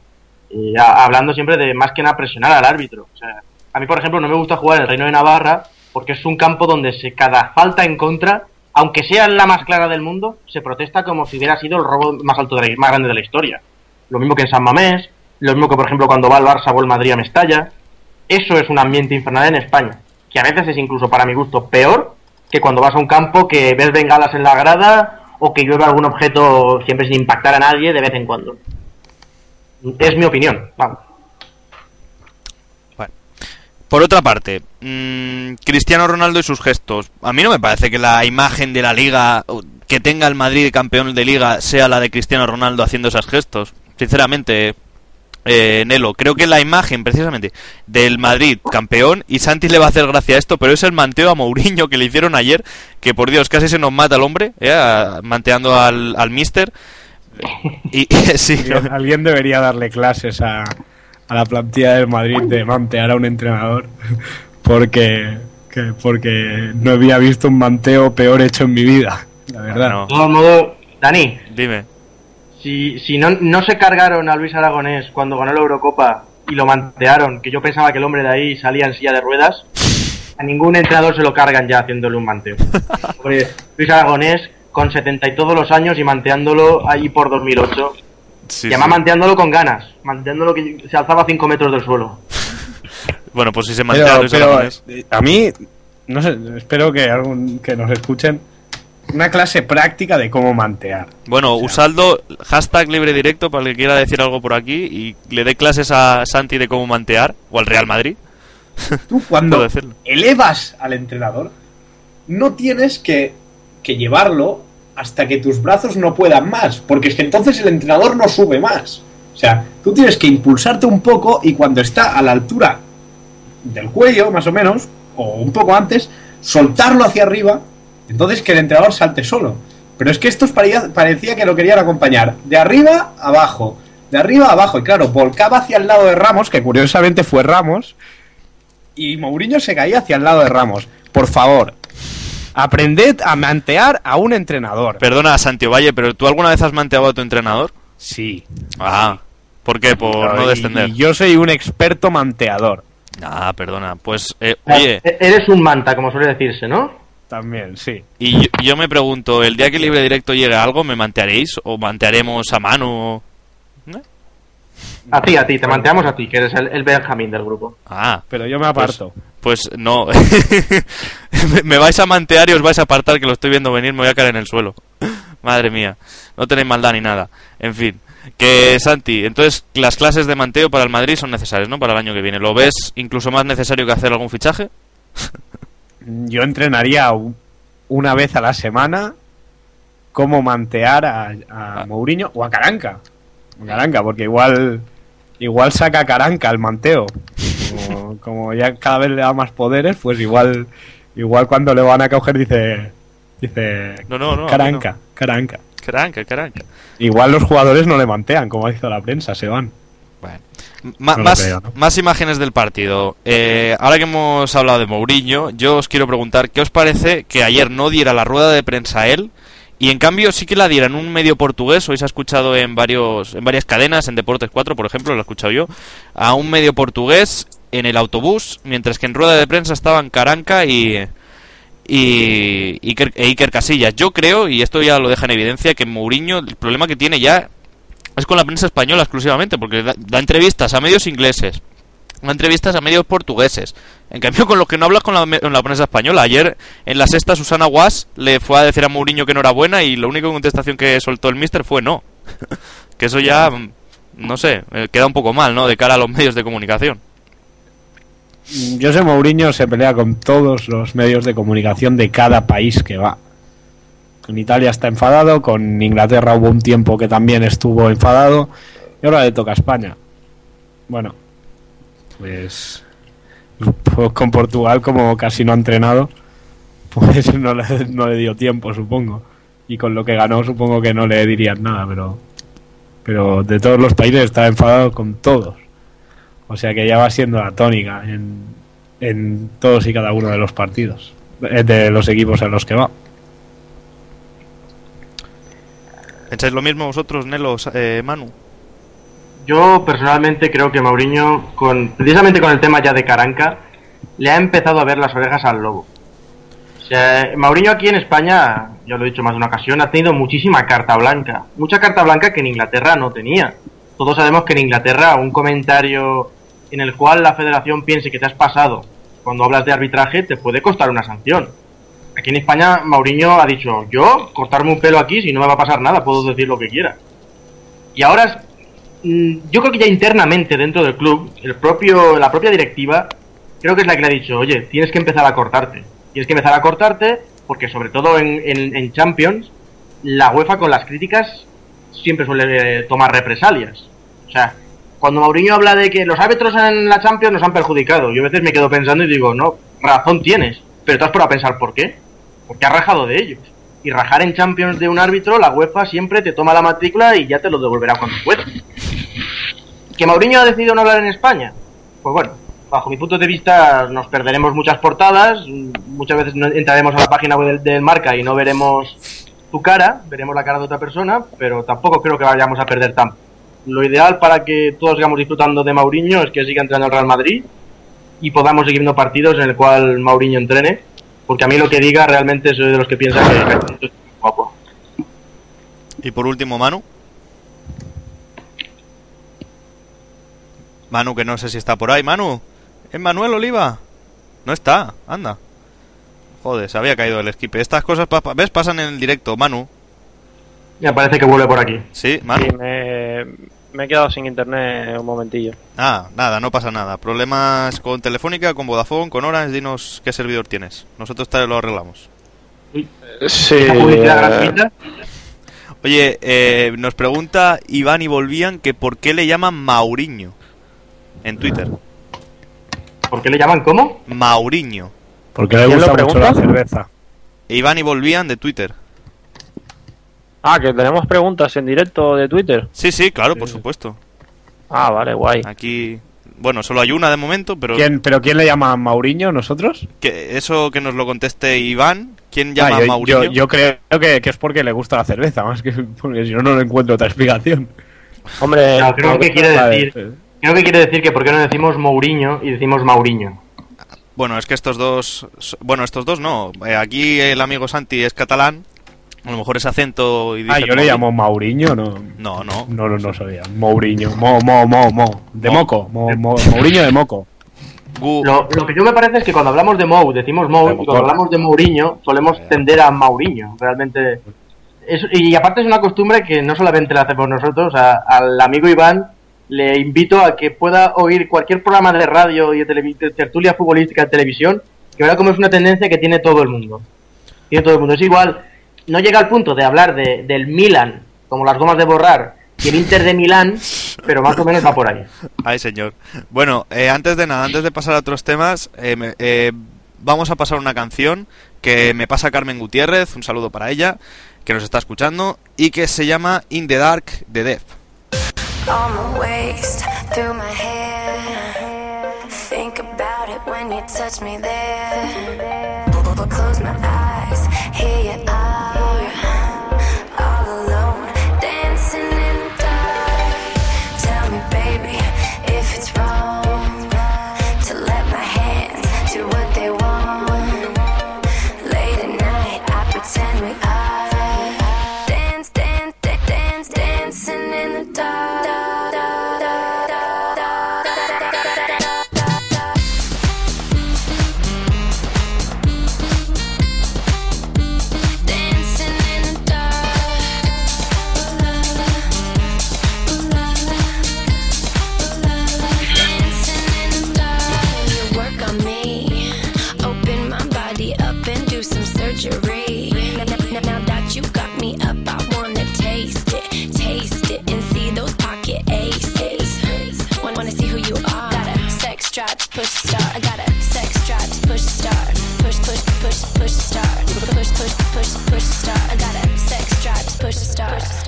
Speaker 3: a- hablando siempre de más que nada presionar al árbitro. O sea, a mí, por ejemplo, no me gusta jugar en el Reino de Navarra porque es un campo donde se, cada falta en contra, aunque sea la más clara del mundo, se protesta como si hubiera sido el robo más alto de la- más grande de la historia. Lo mismo que en San Mamés, lo mismo que, por ejemplo, cuando va el Barça o el Madrid a Mestalla. Eso es un ambiente infernal en España, que a veces es incluso para mi gusto peor que cuando vas a un campo que ves bengalas en la grada o que llueve algún objeto siempre sin impactar a nadie de vez en cuando. Es mi opinión, vamos.
Speaker 1: Por otra parte, mm, Cristiano Ronaldo y sus gestos. A mí no me parece que la imagen de la liga que tenga el Madrid campeón de liga sea la de Cristiano Ronaldo haciendo esos gestos. Sinceramente, eh, Nelo, creo que la imagen precisamente del Madrid campeón, y Santi le va a hacer gracia a esto, pero es el manteo a Mourinho que le hicieron ayer, que por Dios casi se nos mata el hombre, eh, manteando al, al mister. Y, sí,
Speaker 2: Alguien- Alguien debería darle clases a, a la plantilla del Madrid de mantear a un entrenador porque, que- porque no había visto un manteo peor hecho en mi vida, la verdad.
Speaker 1: no,
Speaker 3: De todos modos, Dani,
Speaker 1: dime.
Speaker 3: si, si no, no se cargaron a Luis Aragonés cuando ganó la Eurocopa y lo mantearon, que yo pensaba que el hombre de ahí salía en silla de ruedas, a ningún entrenador se lo cargan ya haciéndole un manteo. Luis Aragonés con 70 y todos los años y manteándolo ahí por 2008.
Speaker 1: Sí,
Speaker 3: y además
Speaker 1: sí.
Speaker 3: manteándolo con ganas, manteándolo que se alzaba 5 metros del suelo.
Speaker 1: Bueno, pues si se mantea
Speaker 2: eh, a mí, no sé, espero que, algún, que nos escuchen una clase práctica de cómo mantear.
Speaker 1: Bueno, Usaldo, hashtag libre directo para el que quiera decir algo por aquí y le dé clases a Santi de cómo mantear o al Real Madrid.
Speaker 2: Tú cuando elevas al entrenador, no tienes que, que llevarlo hasta que tus brazos no puedan más, porque es que entonces el entrenador no sube más. O sea, tú tienes que impulsarte un poco y cuando está a la altura del cuello, más o menos, o un poco antes, soltarlo hacia arriba, entonces que el entrenador salte solo. Pero es que estos parecía, que lo querían acompañar de arriba abajo, de arriba abajo. Y claro, volcaba hacia el lado de Ramos, que curiosamente fue Ramos, y Mourinho se caía hacia el lado de Ramos. Por favor, aprended a mantear a un entrenador.
Speaker 1: Perdona, Santiago Valle, pero ¿tú alguna vez has manteado a tu entrenador?
Speaker 2: Sí.
Speaker 1: Ah, ¿por qué? Por no descender.
Speaker 2: y yo soy un experto manteador.
Speaker 1: Ah, perdona. Pues, eh, oye,
Speaker 3: E- Eres un manta, como suele decirse, ¿no?
Speaker 2: También, sí.
Speaker 1: y yo, yo me pregunto, ¿el día que Libre Directo llegue a algo, me mantearéis? ¿O mantearemos a mano?
Speaker 3: A ti, a ti, te manteamos a ti, que eres el, el Benjamín del grupo.
Speaker 1: Ah,
Speaker 2: Pero yo me aparto.
Speaker 1: pues no. Me- me vais a mantear y os vais a apartar, que lo estoy viendo venir, me voy a caer en el suelo. Madre mía, no tenéis maldad ni nada. En fin, que Santi, entonces las clases de manteo para el Madrid son necesarias, ¿no? Para el año que viene. ¿Lo ves incluso más necesario que hacer algún fichaje?
Speaker 2: Yo entrenaría una vez a la semana cómo mantear a, a
Speaker 1: Ah.
Speaker 2: Mourinho o a Caranca. Caranca, porque igual igual saca Caranca el manteo. Como, como ya cada vez le da más poderes, pues igual igual cuando le van a coger dice dice
Speaker 1: No, no, no, a mí
Speaker 2: Caranca, Caranca.
Speaker 1: Caranca, caranca.
Speaker 2: Igual los jugadores no le mantean, como ha dicho la prensa, se van.
Speaker 1: Bueno.
Speaker 2: No
Speaker 1: más,
Speaker 2: creo, ¿no?
Speaker 1: más imágenes del partido. Eh, ahora que hemos hablado de Mourinho, yo os quiero preguntar, ¿qué os parece que ayer no diera la rueda de prensa a él? Y en cambio sí que la diera en un medio portugués, hoy se ha escuchado en, varios, en varias cadenas, en Deportes 4 por ejemplo, lo he escuchado yo, a un medio portugués en el autobús, mientras que en rueda de prensa estaban Caranca y, y Iker, e Iker Casillas. Yo creo, y esto ya lo deja en evidencia, que Mourinho, el problema que tiene ya es con la prensa española exclusivamente, porque da, entrevistas a medios ingleses, entrevistas a medios portugueses. En cambio, con los que no hablas con la, con la prensa española. Ayer, en la sexta, Susana Guas le fue a decir a Mourinho que no era buena y la única contestación que soltó el mister fue no. que eso ya, no sé, eh, queda un poco mal, ¿no? De cara a los medios de comunicación.
Speaker 2: José Mourinho se pelea con todos los medios de comunicación de cada país que va. En Italia está enfadado, con Inglaterra hubo un tiempo que también estuvo enfadado y ahora le toca a España. Bueno, pues, con Portugal como casi no ha entrenado, pues no le, no le dio tiempo, supongo. Y con lo que ganó supongo que no le dirían nada, pero pero de todos los países está enfadado con todos. O sea que ya va siendo la tónica en, en todos y cada uno de los partidos, eh, de los equipos en los que va.
Speaker 1: ¿Pensáis lo mismo vosotros, Nelo, eh, Manu?
Speaker 3: Yo personalmente creo que Mourinho, con, precisamente con el tema ya de Caranca, le ha empezado a ver las orejas al lobo. O sea, aquí en España, ya lo he dicho más de una ocasión, ha tenido muchísima carta blanca. Mucha carta blanca que en Inglaterra no tenía. Todos sabemos que en Inglaterra un comentario en el cual la federación piense que te has pasado cuando hablas de arbitraje te puede costar una sanción. Aquí en España Mourinho ha dicho, yo cortarme un pelo aquí si no me va a pasar nada, puedo decir lo que quiera. Y ahora yo creo que ya internamente dentro del club, el propio, la propia directiva, creo que es la que le ha dicho, oye, tienes que empezar a cortarte. Tienes que empezar a cortarte porque sobre todo en, en- Champions, la UEFA con las críticas siempre suele eh, tomar represalias. O sea, cuando Mourinho habla de que los árbitros en la Champions nos han perjudicado, yo a veces me quedo pensando y digo, no, razón tienes, pero te has a pensar por qué. Porque has rajado de ellos. Y rajar en Champions de un árbitro, la UEFA siempre te toma la matrícula y ya te lo devolverá cuando pueda. ¿Que Mourinho ha decidido no hablar en España? Pues bueno, bajo mi punto de vista nos perderemos muchas portadas, muchas veces entraremos a la página web del, marca y no veremos tu cara, veremos la cara de otra persona, pero tampoco creo que vayamos a perder tanto. Lo ideal para que todos sigamos disfrutando de Mourinho es que siga entrenando al Real Madrid y podamos seguir viendo partidos en el cual Mourinho entrene, porque a mí lo que diga realmente soy de los que piensan que es guapo.
Speaker 1: Y por último, Manu. Manu, que no sé si está por ahí. Manu, ¿es Manuel Oliva? No está, anda. Joder, se había caído el esquipe. Estas cosas, pa- ¿ves? Pasan en el directo. Manu,
Speaker 3: Me parece que vuelve por aquí.
Speaker 1: ¿sí? Manu.
Speaker 4: Sí, me, me he quedado sin internet un momentillo.
Speaker 1: Ah, nada, no pasa nada. Problemas con Telefónica, con Vodafone, con Orange. Dinos qué servidor tienes. Nosotros te lo arreglamos.
Speaker 4: Sí,
Speaker 3: publicidad
Speaker 4: eh.
Speaker 1: Oye, eh, nos pregunta Iván y Volvían que por qué le llaman Mauriño en Twitter.
Speaker 3: ¿Por qué le llaman cómo?
Speaker 1: Mauriño.
Speaker 2: Porque le
Speaker 4: ¿Quién
Speaker 2: gusta mucho la cerveza.
Speaker 1: Iván y Volvían de Twitter.
Speaker 4: Ah, que tenemos preguntas en directo de Twitter.
Speaker 1: Sí, sí, claro, por supuesto.
Speaker 4: Ah, vale, guay.
Speaker 1: Aquí, bueno, solo hay una de momento, pero
Speaker 2: ¿Quién, ¿Pero quién le llama Mauriño? ¿Nosotros?
Speaker 1: que eso que nos lo conteste Iván. ¿Quién llama
Speaker 2: Ah,
Speaker 1: a
Speaker 2: yo,
Speaker 1: Mauricio?
Speaker 2: yo- yo creo que, que es porque le gusta la cerveza, más que porque si no, no le encuentro otra explicación.
Speaker 4: Hombre,
Speaker 3: No, creo que quiere decir, creo que quiere decir que por qué no decimos Mourinho y decimos Mauriño.
Speaker 1: Bueno, es que estos dos, bueno, estos dos no. Eh, aquí el amigo Santi es catalán. A lo mejor ese acento y
Speaker 2: Ah,
Speaker 1: dice
Speaker 2: yo le llamo Mauriño, no.
Speaker 1: No, no.
Speaker 2: No, no, no sabía. Mourinho. Mo, mo, mo, mo. De
Speaker 1: Mo.
Speaker 2: moco. Mo, mo, Mourinho de moco.
Speaker 1: Gu-
Speaker 3: Lo, lo que yo me parece es que cuando hablamos de Mou decimos Mou y cuando hablamos de Mourinho solemos tender a Mauriño. Realmente. Es- y aparte es una costumbre que no solamente la hacemos nosotros, a- al amigo Iván le invito a que pueda oír cualquier programa de radio y de, tertulia futbolística de televisión, que verá como es una tendencia que tiene todo el mundo. Tiene todo el mundo. Es igual, no llega al punto de hablar de, del Milan, como las gomas de borrar, y el Inter de Milán, pero más o menos va por ahí.
Speaker 1: Ay, señor. Bueno, eh, antes de nada, antes de pasar a otros temas, eh, eh, vamos a pasar una canción que me pasa Carmen Gutiérrez, un saludo para ella, que nos está escuchando, y que se llama In the Dark de Def.
Speaker 6: On my waist, through my hair. Think about it when you touch me there. Push start. I got a sex drive to push start. Push, push, push, push start. Push, push, push, push start. I got a sex drive to push start. On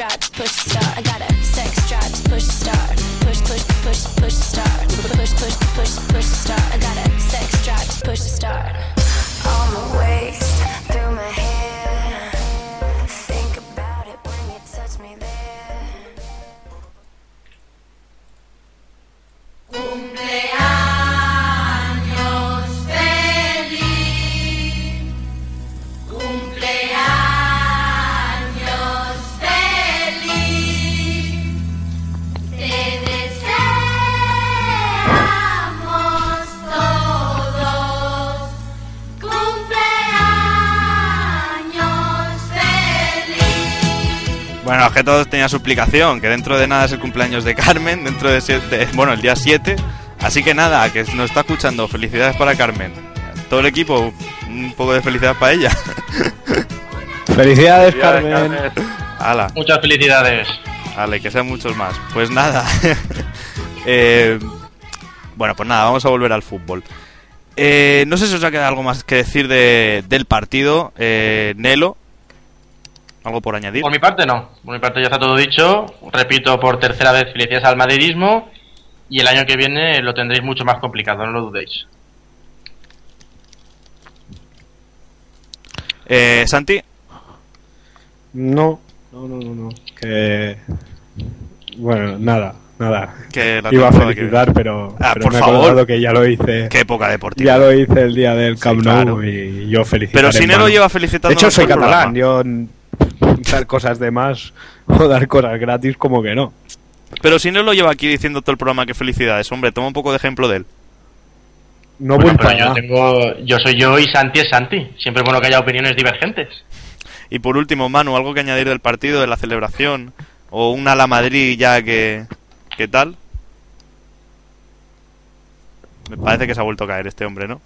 Speaker 6: drop, push start. I
Speaker 1: gotta es que dentro de nada es el cumpleaños de Carmen, dentro de siete, bueno, el día 7. Así que nada, que nos está escuchando, felicidades para Carmen. Todo el equipo, un poco de felicidad para ella.
Speaker 2: Felicidades,
Speaker 4: Felicidades,
Speaker 2: Carmen.
Speaker 4: Carmen.
Speaker 1: Hala.
Speaker 3: Muchas felicidades.
Speaker 1: Vale, que sean muchos más. Pues nada. Eh, bueno, pues nada, vamos a volver al fútbol. Eh, no sé si os ha quedado algo más que decir de, del partido. Eh, Nelo, ¿algo por añadir?
Speaker 3: Por mi parte no, por mi parte ya está todo dicho. Repito por tercera vez felicidades al madridismo y el año que viene lo tendréis mucho más complicado, no lo dudéis.
Speaker 1: Eh, Santi,
Speaker 2: No, no, no, no, no. Que. Bueno, nada. nada.
Speaker 1: Que la
Speaker 2: Iba a
Speaker 1: que
Speaker 2: felicitar, pero,
Speaker 1: Ah,
Speaker 2: pero
Speaker 1: por
Speaker 2: me he
Speaker 1: favor.
Speaker 2: que ya lo hice.
Speaker 1: Qué época deportiva.
Speaker 2: Ya lo hice el día del Camp Nou
Speaker 1: claro.
Speaker 2: y yo felicito.
Speaker 1: Pero si no lo lleva felicitando.
Speaker 2: De hecho, soy catalán.
Speaker 1: programa.
Speaker 2: Yo dar cosas de más o dar cosas gratis, como que no.
Speaker 1: Pero si no lo lleva aquí diciendo todo el programa que felicidades, hombre, toma un poco de ejemplo de él.
Speaker 2: No
Speaker 3: Bueno,
Speaker 2: voy
Speaker 3: pero
Speaker 2: para
Speaker 3: yo tengo, yo soy yo y Santi es Santi. Siempre es bueno que haya opiniones divergentes.
Speaker 1: Y por último, Manu, algo que añadir del partido, de la celebración, o un ala Madrid ya que. ¿Qué tal? Me parece que se ha vuelto a caer este hombre, ¿no?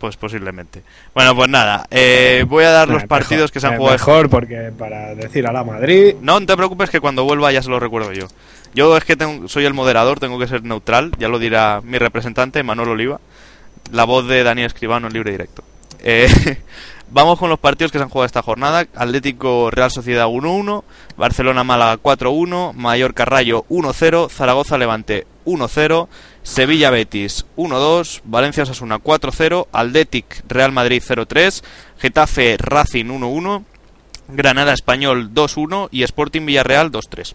Speaker 1: Pues posiblemente. Bueno, pues nada, eh, voy a dar los
Speaker 2: Eh,
Speaker 1: partidos
Speaker 2: mejor,
Speaker 1: que se han
Speaker 2: eh,
Speaker 1: jugado.
Speaker 2: Mejor, porque para decir a la Madrid.
Speaker 1: No te preocupes que cuando vuelva ya se lo recuerdo yo. Yo es que tengo- soy el moderador, tengo que ser neutral, ya lo dirá mi representante, Manuel Oliva, la voz de Daniel Escribano en libre directo. Eh, vamos con los partidos que se han jugado esta jornada. Atlético Real Sociedad 1-1, Barcelona Málaga 4-1, Mallorca Rayo 1-0, Zaragoza Levante 1-0, Sevilla Betis 1-2, Valencia Osasuna 4-0, Atlétic Real Madrid 0-3, Getafe Racing 1-1, Granada Español 2-1 y Sporting Villarreal 2-3.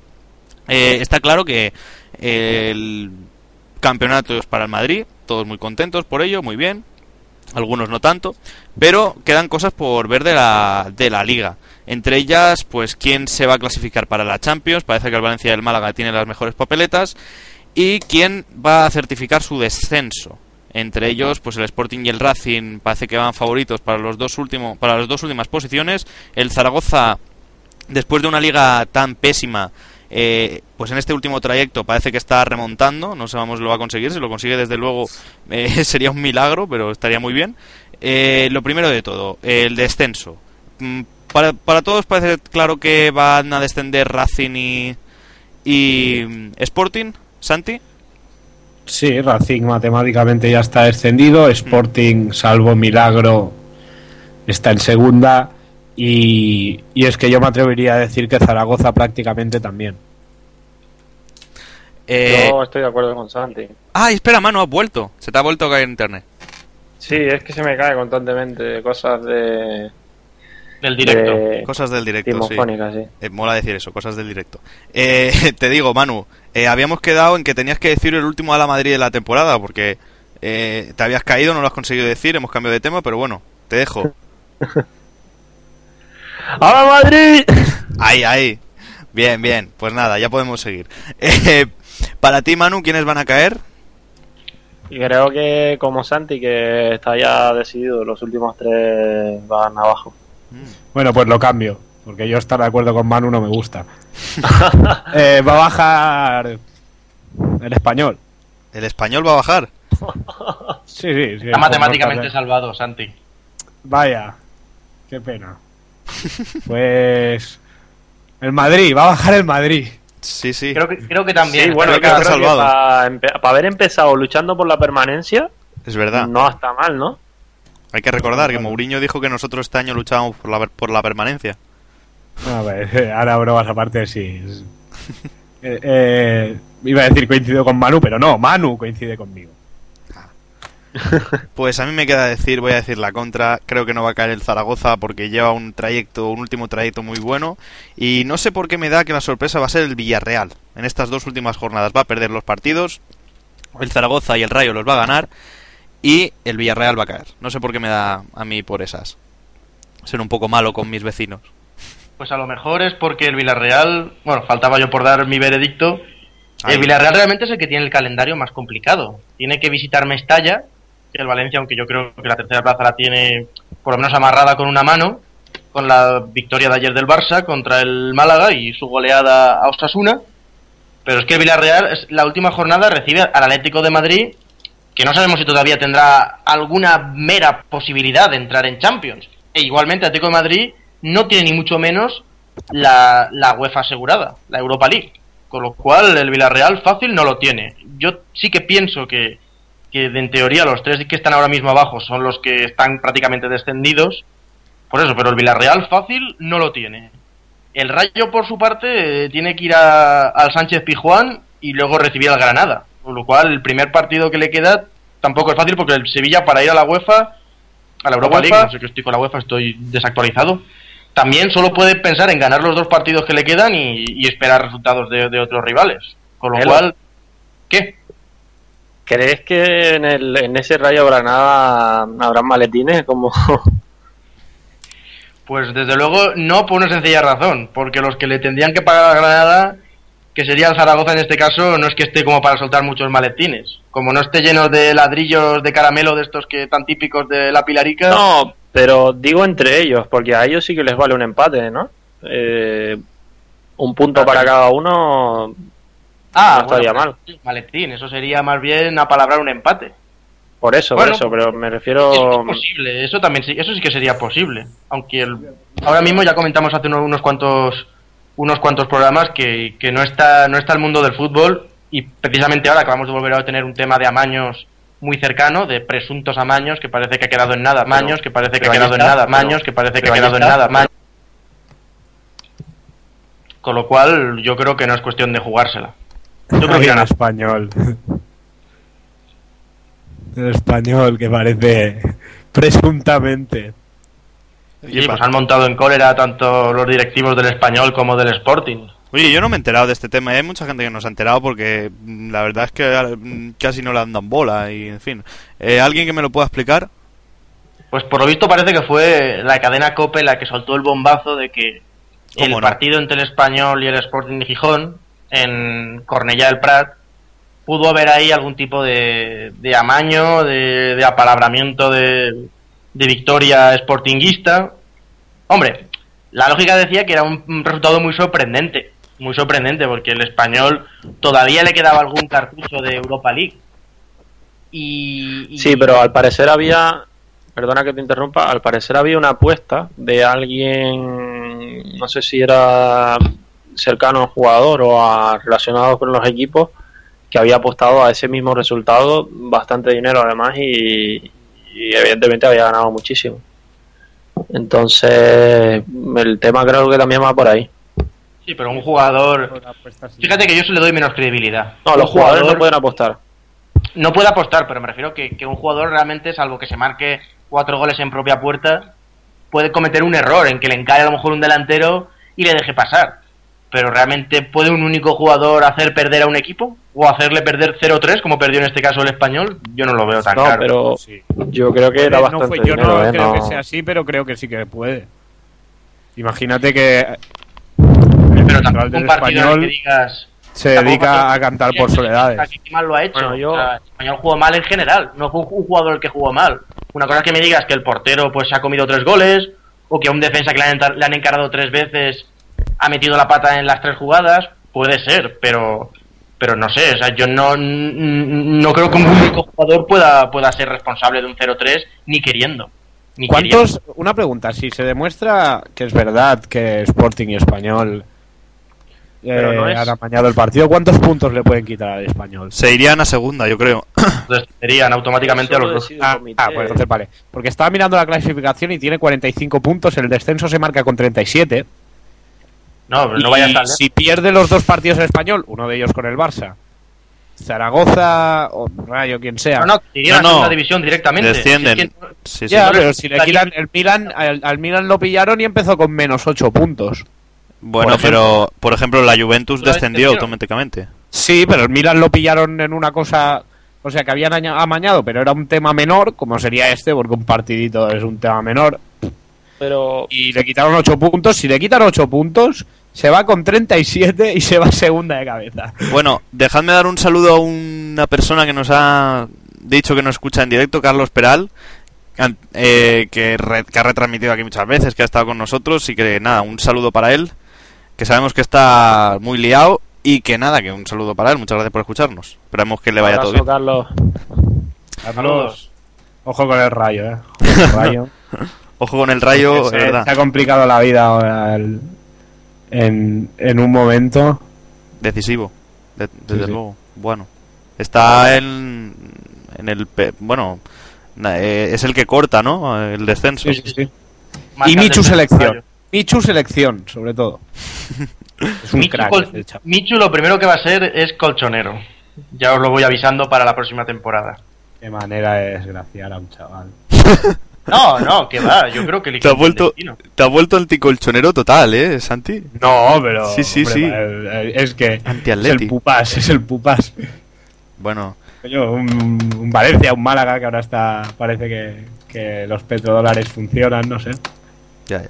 Speaker 1: Eh, está claro que eh, el campeonato es para el Madrid, todos muy contentos por ello, muy bien, algunos no tanto, pero quedan cosas por ver de la, de la liga. Entre ellas, pues quién se va a clasificar para la Champions, parece que el Valencia y el Málaga tienen las mejores papeletas, y quién va a certificar su descenso. Entre ellos, pues el Sporting y el Racing parece que van favoritos para los dos últimos, para las dos últimas posiciones. El Zaragoza, después de una liga tan pésima, eh, pues en este último trayecto parece que está remontando. No sabemos si lo va a conseguir. Si lo consigue, desde luego, eh, sería un milagro, pero estaría muy bien. Eh, lo primero de todo, el descenso. Mm, Para, para todos parece claro que van a descender Racing y, y mm, Sporting, Santi.
Speaker 2: Sí, Racing matemáticamente ya está descendido. Sporting, salvo milagro, está en segunda. Y, y es que yo me atrevería a decir que Zaragoza prácticamente también.
Speaker 1: Eh,
Speaker 4: Yo estoy de acuerdo con Santi.
Speaker 1: Ah, espera, mano, has vuelto. Se te ha vuelto a caer internet.
Speaker 4: Sí, es que se me cae constantemente cosas de.
Speaker 3: Del directo.
Speaker 4: de
Speaker 1: Cosas del directo, sí.
Speaker 4: sí.
Speaker 1: Eh, mola decir eso, cosas del directo. Eh, te digo, Manu, eh, habíamos quedado en que tenías que decir el último a la Madrid de la temporada, porque eh, te habías caído, no lo has conseguido decir, hemos cambiado de tema, pero bueno, te dejo.
Speaker 4: ¡Ahora Madrid!
Speaker 1: Ahí, ahí. Bien, bien. Pues nada, ya podemos seguir. Eh, para ti, Manu, ¿quiénes van a caer?
Speaker 4: Y creo que como Santi, que está ya decidido, los últimos tres van abajo.
Speaker 2: Bueno, pues lo cambio. Porque yo estar de acuerdo con Manu no me gusta. Eh, va a bajar el español.
Speaker 1: ¿El español va a bajar?
Speaker 2: Sí, sí, sí.
Speaker 3: Está matemáticamente salvado, Santi.
Speaker 2: Vaya, qué pena. Pues el Madrid, va a bajar el Madrid.
Speaker 1: Sí, sí.
Speaker 3: Creo que, creo que también.
Speaker 4: Sí, bueno,
Speaker 1: creo que
Speaker 4: creo
Speaker 1: está
Speaker 4: que
Speaker 1: salvado.
Speaker 4: para, para haber empezado luchando por la permanencia,
Speaker 1: Es verdad.
Speaker 4: no está mal, ¿no?
Speaker 1: Hay que recordar que Mourinho dijo que nosotros este año luchábamos por la, por la permanencia.
Speaker 2: A ver, ahora bromas aparte, sí. Eh, eh, iba a decir coincido con Manu, pero no, Manu coincide conmigo.
Speaker 1: Pues a mí me queda decir, voy a decir la contra, creo que no va a caer el Zaragoza porque lleva un trayecto, un último trayecto muy bueno y no sé por qué me da que la sorpresa va a ser el Villarreal. En estas dos últimas jornadas va a perder los partidos, el Zaragoza y el Rayo los va a ganar y el Villarreal va a caer. No sé por qué me da a mí por esas. Ser un poco malo con mis vecinos.
Speaker 3: Pues a lo mejor es porque el Villarreal, bueno, faltaba yo por dar mi veredicto. El Villarreal realmente es el que tiene el calendario más complicado. Tiene que visitar Mestalla, que el Valencia, aunque yo creo que la tercera plaza la tiene por lo menos amarrada con una mano, con la victoria de ayer del Barça contra el Málaga y su goleada a Osasuna. Pero es que el Villarreal, la última jornada recibe al Atlético de Madrid, que no sabemos si todavía tendrá alguna mera posibilidad de entrar en Champions. E igualmente Atlético de Madrid no tiene ni mucho menos la, la UEFA asegurada, la Europa League. Con lo cual el Villarreal fácil no lo tiene. Yo sí que pienso que, que en teoría los tres que están ahora mismo abajo son los que están prácticamente descendidos. Por eso, pero el Villarreal fácil no lo tiene. El Rayo, por su parte, eh, tiene que ir a- al Sánchez Pijuán y luego recibir al Granada. Con lo cual, el primer partido que le queda tampoco es fácil porque el Sevilla para ir a la UEFA, a la Europa League, no sé que estoy con la UEFA, estoy desactualizado, también solo puede pensar en ganar los dos partidos que le quedan y, y esperar resultados de, de otros rivales. Con lo
Speaker 4: Hello.
Speaker 3: cual, ¿qué?
Speaker 4: ¿Crees que en, el, en ese Rayo Granada habrán maletines como
Speaker 3: Pues desde luego no por una sencilla razón, porque los que le tendrían que pagar a Granada, que sería el Zaragoza en este caso, no es que esté como para soltar muchos maletines. Como no esté lleno de ladrillos de caramelo de estos que tan típicos de la Pilarica.
Speaker 4: No, pero digo entre ellos, porque a ellos sí que les vale un empate, ¿no? Eh, un punto para cada uno
Speaker 3: ah,
Speaker 4: no estaría
Speaker 3: bueno, Maletín, eso sería más bien apalabrar un empate.
Speaker 4: Por eso,
Speaker 3: Bueno,
Speaker 4: por eso, pero me
Speaker 3: Eso
Speaker 4: refiero...
Speaker 3: es posible, eso también sí, eso sí que sería posible. Aunque el- ahora mismo ya comentamos hace unos, unos cuantos unos cuantos programas que, que no está no está el mundo del fútbol y precisamente ahora acabamos de volver a tener un tema de amaños muy cercano, de presuntos amaños que parece que ha quedado en nada, amaños que parece que ha quedado en nada, amaños que parece que ha quedado en nada, amaños. Con lo cual yo creo que no es cuestión de jugársela. Yo creo que
Speaker 2: el español. El español que parece presuntamente.
Speaker 3: Sí, pues han montado en cólera tanto los directivos del español como del Sporting.
Speaker 1: Oye, yo no me he enterado de este tema. y Hay mucha gente que no se ha enterado porque mm, la verdad es que mm, casi no le andan bola y en fin. Eh, ¿Alguien que me lo pueda explicar?
Speaker 3: Pues por lo visto parece que fue la cadena COPE la que soltó el bombazo de que el partido entre el Español y el Sporting de Gijón en Cornellá del Prat pudo haber ahí algún tipo de, de amaño, de, de apalabramiento de, de victoria sportinguista. Hombre, la lógica decía que era un, resultado muy sorprendente, muy sorprendente porque el Español todavía le quedaba algún cartucho de Europa League. Y, y-
Speaker 4: Sí, pero al parecer había, perdona que te interrumpa, al parecer había una apuesta de alguien, no sé si era cercano al jugador o a, relacionado con los equipos, que había apostado a ese mismo resultado bastante dinero además y, y evidentemente había ganado muchísimo. Entonces, el tema creo que también va por ahí.
Speaker 3: Sí, pero un jugador. Fíjate que yo se le doy menos credibilidad.
Speaker 4: No, los jugadores
Speaker 3: jugador
Speaker 4: no pueden apostar.
Speaker 3: no puede apostar, pero me refiero que, que un jugador realmente, salvo que se marque cuatro goles en propia puerta, puede cometer un error en que le encare a lo mejor un delantero y le deje pasar. Pero realmente puede un único jugador hacer perder a un equipo o hacerle perder 0-3 como perdió en este caso el español. Yo no lo veo tan
Speaker 4: No,
Speaker 3: claro.
Speaker 4: pero
Speaker 2: Sí.
Speaker 4: yo creo que era
Speaker 2: Eh,
Speaker 4: bastante
Speaker 2: no fue- yo
Speaker 4: dinero,
Speaker 2: no
Speaker 4: ¿eh?
Speaker 2: creo que sea así, pero creo que sí que puede. Imagínate que
Speaker 3: pero
Speaker 2: central
Speaker 3: tampoco
Speaker 2: del
Speaker 3: un partido
Speaker 2: español
Speaker 3: que digas
Speaker 2: se dedica a cantar por soledades.
Speaker 3: ¿Qué mal lo ha hecho?
Speaker 4: Bueno, yo-
Speaker 3: O sea, el español jugó mal en general, no fue un jugador el que jugó mal. Una cosa es que me digas que el portero pues se ha comido tres goles, o que a un defensa que le han, entar- le han encarado tres veces ha metido la pata en las tres jugadas, puede ser, pero pero no sé, o sea, yo no, no creo que un único jugador pueda, pueda ser responsable de un 0-3 ni queriendo. Ni
Speaker 2: ¿Cuántos? Una pregunta, si se demuestra que es verdad que Sporting y Español eh,
Speaker 4: Pero no es-
Speaker 2: han amañado el partido, ¿cuántos puntos le pueden quitar al Español?
Speaker 1: Se irían a segunda, yo creo.
Speaker 3: serían automáticamente a los dos.
Speaker 2: Ah, ah, pues entonces vale. Porque estaba mirando la clasificación y tiene 45 puntos, el descenso se marca con 37.
Speaker 3: No, pero no vaya tan
Speaker 2: si pierde los dos partidos el español, uno de ellos con el Barça, Zaragoza o Rayo, quien sea.
Speaker 3: No, no, irían
Speaker 1: No,
Speaker 3: a
Speaker 1: no.
Speaker 3: división directamente.
Speaker 1: Descienden.
Speaker 3: Si es que-
Speaker 1: Sí, sí.
Speaker 2: ya, pero si le quitan el Milan, al, al Milan lo pillaron y empezó con menos 8 puntos.
Speaker 1: Bueno,
Speaker 2: por
Speaker 1: pero por ejemplo la Juventus
Speaker 3: ¿Lo
Speaker 1: descendió automáticamente.
Speaker 2: Sí, pero el Milan lo pillaron en una cosa, o sea, que habían aña- amañado, pero era un tema menor, como sería este, porque un partidito es un tema menor,
Speaker 4: Pero
Speaker 2: y le quitaron 8 puntos. Si le quitan 8 puntos, se va con 37 y se va segunda de cabeza.
Speaker 1: Bueno, dejadme dar un saludo a una persona que nos ha dicho que nos escucha en directo, Carlos Peral, eh, que, re- que ha retransmitido aquí muchas veces, que ha estado con nosotros y que nada, un saludo para él, que sabemos que está muy liado y que nada, que un saludo para él, muchas gracias por escucharnos. Esperamos que le vaya todo bien.
Speaker 4: Carlos.
Speaker 3: Saludos.
Speaker 2: Ojo con el rayo, eh. Ojo con el rayo.
Speaker 1: Ojo con el rayo,
Speaker 2: se,
Speaker 1: es verdad,
Speaker 2: se ha complicado la vida ahora el- en, en un momento.
Speaker 1: decisivo, de- desde
Speaker 2: sí.
Speaker 1: luego. Bueno, está en, en el... Bueno, eh, es el que corta, ¿no? El descenso.
Speaker 2: Sí, sí, sí. Y Michu selección. Michu selección, sobre todo. Es un
Speaker 3: Michu,
Speaker 2: crack.
Speaker 3: col-
Speaker 2: este.
Speaker 3: Michu lo primero que va a ser es colchonero. Ya os lo voy avisando para la próxima temporada.
Speaker 2: Qué manera de desgraciar a un chaval.
Speaker 3: No, no, que va, yo creo que el
Speaker 1: Te has
Speaker 3: equipo
Speaker 1: vuelto,
Speaker 3: destino.
Speaker 1: te has vuelto anticolchonero total, ¿eh, Santi?
Speaker 2: No, pero.
Speaker 1: Sí, sí,
Speaker 2: hombre,
Speaker 1: sí.
Speaker 2: eh, Es que. Es el Pupas, es el Pupas.
Speaker 1: Bueno,
Speaker 2: Coño, un, un Valencia, un Málaga que ahora está. Parece que, que los petrodólares funcionan, no sé.
Speaker 1: ya, ya.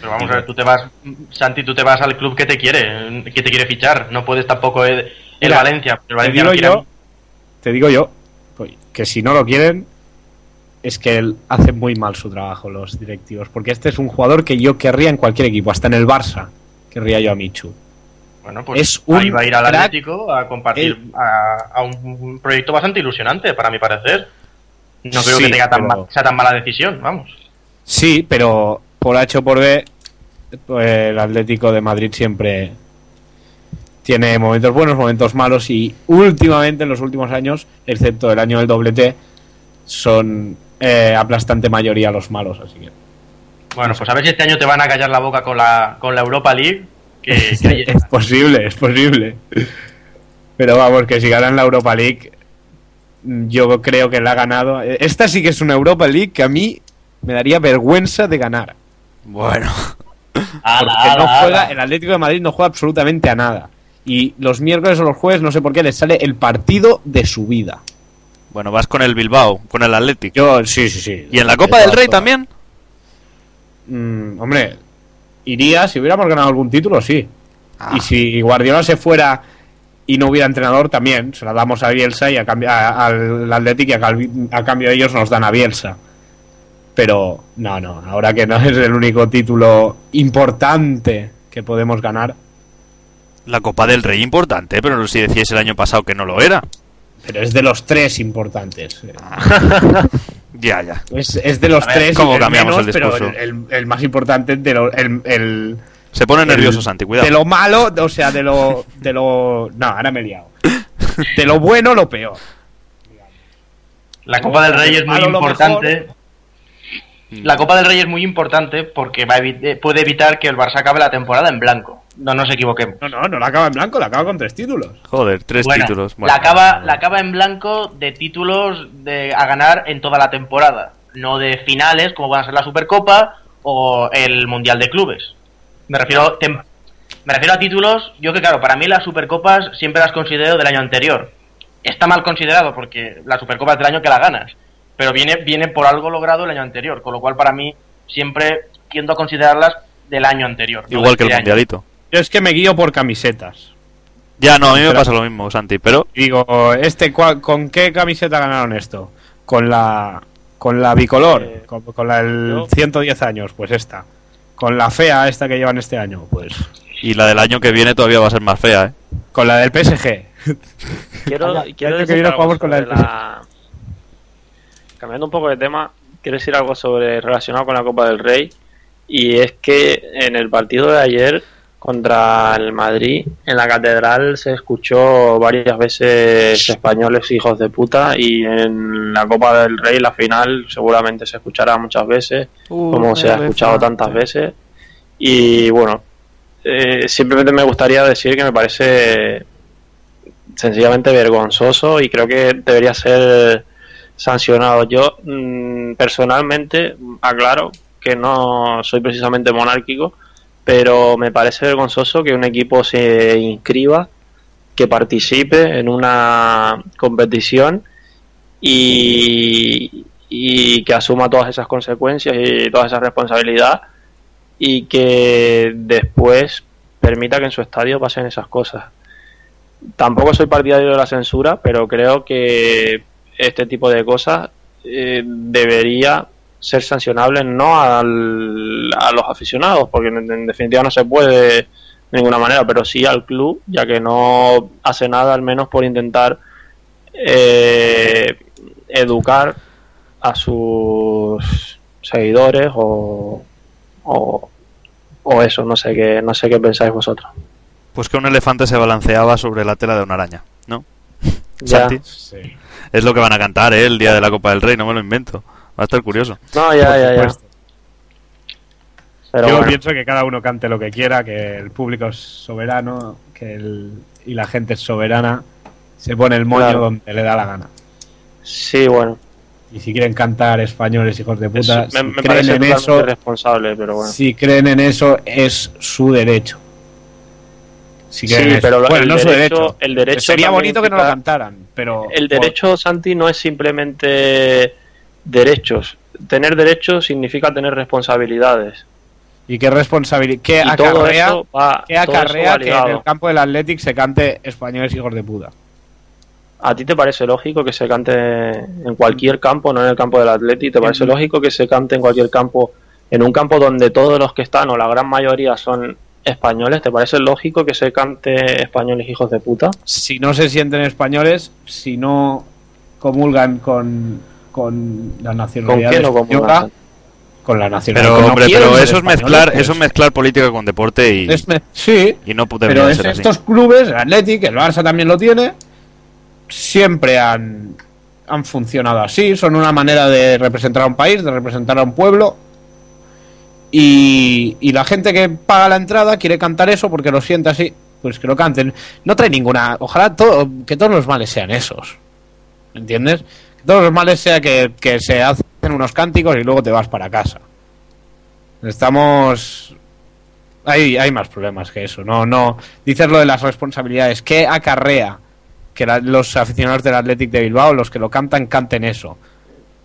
Speaker 3: Pero vamos a ver, tú te vas, Santi, tú te vas al club que te quiere, que te quiere fichar. No puedes tampoco el, el
Speaker 2: Mira,
Speaker 3: Valencia. El
Speaker 2: Te
Speaker 3: Valencia
Speaker 2: digo
Speaker 3: no quiere-
Speaker 2: yo, te digo yo, que si no lo quieren, es que él hace muy mal su trabajo los directivos. Porque este es un jugador que yo querría en cualquier equipo, hasta en el Barça, querría yo a Michu.
Speaker 3: Bueno, pues
Speaker 2: Es un
Speaker 3: ahí va a ir al. Atlético a compartir a, a un, proyecto bastante ilusionante, para mi parecer. No creo
Speaker 2: Sí,
Speaker 3: que tenga tan
Speaker 2: pero-
Speaker 3: sea tan mala decisión, vamos.
Speaker 2: Sí, pero por H o por B, pues, el Atlético de Madrid siempre tiene momentos buenos, momentos malos y últimamente, en los últimos años, excepto el año del doblete, son eh, aplastante mayoría los malos, así que...
Speaker 3: Bueno, pues a ver si este año te van a callar la boca con la, con la Europa League. Que, que
Speaker 2: es posible, es posible. Pero vamos, que si ganan la Europa League, yo creo que la ha ganado. Esta sí que es una Europa League que a mí me daría vergüenza de ganar.
Speaker 1: Bueno,
Speaker 2: Porque no juega, el Atlético de Madrid no juega absolutamente a nada. Y los miércoles o los jueves, no sé por qué, les sale el partido de su vida.
Speaker 1: Bueno, vas con el Bilbao, con el Athletic.
Speaker 2: Yo, sí, sí, sí.
Speaker 1: ¿Y en la Copa del Rey también?
Speaker 2: Mm, hombre, iría, si hubiéramos ganado algún título, sí.
Speaker 1: Ah.
Speaker 2: Y si Guardiola se fuera y no hubiera entrenador, también. Se la damos a Bielsa y a a- al Athletic y a, a cambio de ellos nos dan a Bielsa. Pero no, no, ahora que no es el único título importante que podemos ganar,
Speaker 1: La Copa del Rey importante, pero si decíais el año pasado que no lo era.
Speaker 2: Pero es de los tres importantes.
Speaker 1: Ya, ya.
Speaker 2: Es, es de los
Speaker 3: ver,
Speaker 2: tres
Speaker 1: ¿cómo
Speaker 2: el
Speaker 1: cambiamos
Speaker 2: menos,
Speaker 1: el
Speaker 2: pero
Speaker 1: discurso?
Speaker 2: el, el- el más importante de lo, el, el-
Speaker 1: Se pone nervioso Santi, cuidado.
Speaker 2: de lo malo, o sea, de lo de lo no, ahora me he liado. De lo bueno lo peor.
Speaker 3: La Copa del Rey es muy importante. La Copa del Rey es muy importante porque va a evi- eh, puede evitar que el Barça acabe la temporada en blanco. No nos equivoquemos.
Speaker 2: No, no, no la acaba en blanco, la acaba con tres títulos.
Speaker 1: Joder, tres
Speaker 3: Bueno,
Speaker 1: títulos. Bueno.
Speaker 3: la, acaba, la acaba en blanco de títulos de, a ganar en toda la temporada. No de finales, como van a ser la Supercopa o el Mundial de Clubes. Me refiero, tem- me refiero a títulos. Yo que, claro, para mí las Supercopas siempre las considero del año anterior. Está mal considerado porque la Supercopa es del año que la ganas. Pero viene, viene por algo logrado el año anterior. Con lo cual, para mí, siempre tiendo a considerarlas del año anterior.
Speaker 1: Igual que el
Speaker 3: este año.
Speaker 1: Mundialito.
Speaker 2: Yo es que me guío por camisetas.
Speaker 1: Ya, no, a mí me
Speaker 2: Pero-
Speaker 1: pasa lo mismo, Santi, pero
Speaker 2: digo, este cuál- ¿con qué camiseta ganaron esto? Con la con la bicolor,
Speaker 4: Eh,
Speaker 2: con, con la del
Speaker 4: yo-
Speaker 2: 110 años, pues esta. Con la fea esta que llevan este año, pues
Speaker 1: y la del año que viene todavía va a ser más fea, ¿eh?
Speaker 2: con la del PSG.
Speaker 4: Quiero,
Speaker 2: Vaya,
Speaker 4: quiero
Speaker 2: que
Speaker 4: decir
Speaker 2: viene
Speaker 4: algo
Speaker 2: con la
Speaker 4: sobre
Speaker 2: del
Speaker 4: la- Cambiando un poco de tema, quiero decir algo sobre relacionado con la Copa del Rey. Y es que en el partido de ayer contra el Madrid, en la catedral se escuchó varias veces españoles hijos de puta. Y en la Copa del Rey, la final, seguramente se escuchará muchas veces, como se ha escuchado tantas veces. Y bueno, eh, simplemente me gustaría decir que me parece sencillamente vergonzoso y creo que debería ser sancionado. Yo mm, personalmente aclaro que no soy precisamente monárquico, pero me parece vergonzoso que un equipo se inscriba, que participe en una competición y, y que asuma todas esas consecuencias y toda esa responsabilidad y que después permita que en su estadio pasen esas cosas. Tampoco soy partidario de la censura, pero creo que este tipo de cosas eh, debería ser sancionable no al- a los aficionados, porque en, en definitiva no se puede de ninguna manera, pero sí al club, ya que no hace nada al menos por intentar eh, educar a sus seguidores o, o, o eso, no sé qué, no sé qué pensáis vosotros.
Speaker 1: Pues que un elefante se balanceaba sobre la tela de una araña, ¿no?
Speaker 4: Ya.
Speaker 1: Es lo que van a cantar, ¿eh? El día de la Copa del Rey, no me lo invento. Va a estar curioso.
Speaker 4: No, ya, ya, ya. Pero
Speaker 2: Yo
Speaker 4: bueno,
Speaker 2: pienso que cada uno cante lo que quiera, que el público es soberano, que el, y la gente es soberana, se pone el moño
Speaker 4: Claro.
Speaker 2: donde le da la gana.
Speaker 4: sí, bueno.
Speaker 2: Y si quieren cantar españoles hijos de puta,
Speaker 4: Es- me,
Speaker 2: si
Speaker 4: me
Speaker 2: creen
Speaker 4: parece
Speaker 2: en eso,
Speaker 4: irresponsable, pero bueno.
Speaker 2: si creen en eso es su derecho. Si
Speaker 4: Sí,
Speaker 2: creen eso.
Speaker 4: pero
Speaker 2: bueno,
Speaker 4: el
Speaker 2: no su
Speaker 4: derecho-
Speaker 2: derecho.
Speaker 4: el derecho
Speaker 2: Sería bonito que no lo cantaran, pero
Speaker 4: El derecho, Santi, no es simplemente derechos. Tener derechos significa tener responsabilidades.
Speaker 2: y qué responsabilidad, qué
Speaker 4: y todo
Speaker 2: acarrea,
Speaker 4: va,
Speaker 2: qué acarrea que en el campo del Athletic se cante españoles hijos de puta.
Speaker 4: ¿A ti te parece lógico que se cante en cualquier campo, no en el campo del Atleti? ¿Te parece
Speaker 2: Mm.
Speaker 4: lógico que se cante en cualquier campo, en un campo donde todos los que están o la gran mayoría son españoles? ¿Te parece lógico que se cante españoles hijos de puta?
Speaker 2: Si no se sienten españoles, si no comulgan con, con la
Speaker 4: ¿Con
Speaker 2: nacionalidad
Speaker 4: con
Speaker 2: española, con la nacionalidad.
Speaker 1: Pero,
Speaker 2: no
Speaker 1: hombre, pero eso es mezclar,
Speaker 2: pues.
Speaker 1: eso es mezclar política con deporte y,
Speaker 2: Es me- sí,
Speaker 1: y no
Speaker 2: pero
Speaker 1: debería
Speaker 2: es
Speaker 1: ser así.
Speaker 2: estos clubes, el Athletic, el Barça también lo tiene, siempre han, han funcionado así, son una manera de representar a un país, de representar a un pueblo. Y, y la gente que paga la entrada quiere cantar eso porque lo siente así, pues que lo canten. No trae ninguna. Ojalá todo, que todos los males sean esos. ¿Entiendes? Que todos los males sea que, que se hacen unos cánticos y luego te vas para casa. Estamos. Hay, hay más problemas que eso. No, no. Dices lo de las responsabilidades. ¿Qué acarrea que la- los aficionados del Athletic de Bilbao, los que lo cantan, canten eso?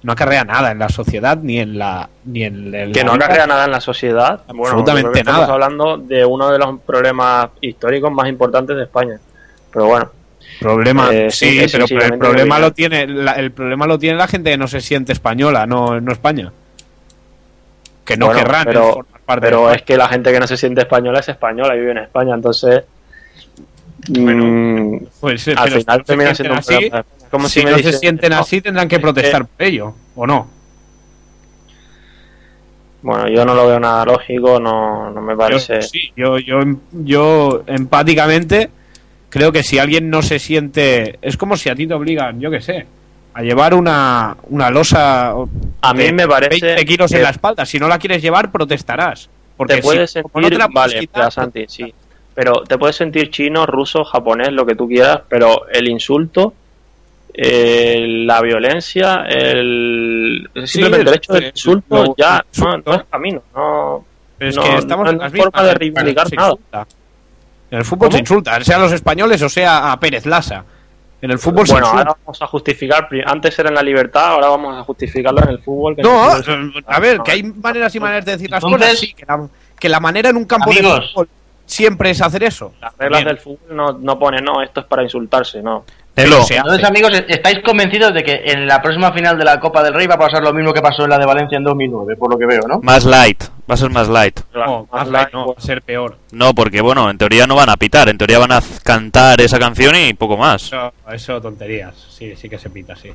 Speaker 2: No acarrea nada en la sociedad ni en la ni en el
Speaker 4: Que no acarrea nada en la sociedad. Bueno,
Speaker 2: Absolutamente
Speaker 4: que estamos
Speaker 2: nada.
Speaker 4: hablando de uno de los problemas históricos más importantes de España. Pero bueno,
Speaker 2: problema
Speaker 4: Eh,
Speaker 2: sí, pero el problema
Speaker 4: lo
Speaker 2: tiene la- el problema lo tiene la gente que no se siente española no no España que no
Speaker 4: Bueno,
Speaker 2: querrán
Speaker 4: pero-
Speaker 2: formar parte
Speaker 4: pero
Speaker 2: de
Speaker 4: es que la gente que no se siente española es española y vive en España, entonces.
Speaker 2: Bueno,
Speaker 4: mm,
Speaker 2: pues, eh,
Speaker 4: al
Speaker 2: pero
Speaker 4: final termina siendo un
Speaker 2: así,
Speaker 4: problema. Como
Speaker 2: si,
Speaker 4: si me
Speaker 2: no se sienten
Speaker 4: no,
Speaker 2: así tendrán que protestar por ello o no
Speaker 4: Bueno, yo no lo veo nada lógico, no, no me parece.
Speaker 2: Yo, sí, yo, yo, yo empáticamente creo que si alguien no se siente. Es como si a ti te obligan, yo qué sé, a llevar una, una losa.
Speaker 4: A mí me parece
Speaker 2: 20 kilos en la espalda. Si no la quieres llevar, protestarás. Porque
Speaker 4: te puedes
Speaker 2: si,
Speaker 4: sentir,
Speaker 2: no te la puedes
Speaker 4: vale,
Speaker 2: quitar,
Speaker 4: Santi, sí. Pero te puedes sentir chino, ruso, japonés, lo que tú quieras, pero el insulto, eh, la violencia, el simplemente el derecho del
Speaker 2: eh,
Speaker 4: insulto ya no, es camino, no,
Speaker 2: Pero es
Speaker 4: no-
Speaker 2: que estamos
Speaker 4: no
Speaker 2: en
Speaker 4: es forma de
Speaker 2: el
Speaker 4: reivindicar nada.
Speaker 2: insulta. En el fútbol
Speaker 4: ¿Cómo?
Speaker 2: se insulta, sea a los españoles o sea a Pérez Lasa. En el fútbol se
Speaker 4: Bueno, ahora vamos a justificar, antes era en la libertad, ahora vamos a justificarlo en el fútbol. que
Speaker 2: No,
Speaker 4: el fútbol-
Speaker 2: a ver, que hay maneras y maneras de decir las
Speaker 5: Entonces-
Speaker 2: cosas, sí, que la, que la manera en un campo de fútbol siempre es hacer eso.
Speaker 4: Las reglas
Speaker 2: Bien.
Speaker 4: del fútbol no, no ponen, no, esto es para insultarse, no.
Speaker 5: Entonces, amigos, ¿estáis convencidos de que en la próxima final de la Copa del Rey va a pasar lo mismo que pasó en la de Valencia en 2009, por lo que veo, ¿no?
Speaker 1: más light, va a ser más light.
Speaker 2: No,
Speaker 4: Más
Speaker 2: light no, va a ser peor.
Speaker 1: No, porque bueno, en teoría no van a pitar, en teoría van a cantar esa canción y poco más.
Speaker 2: Eso, eso tonterías, sí, sí que se pita, sí.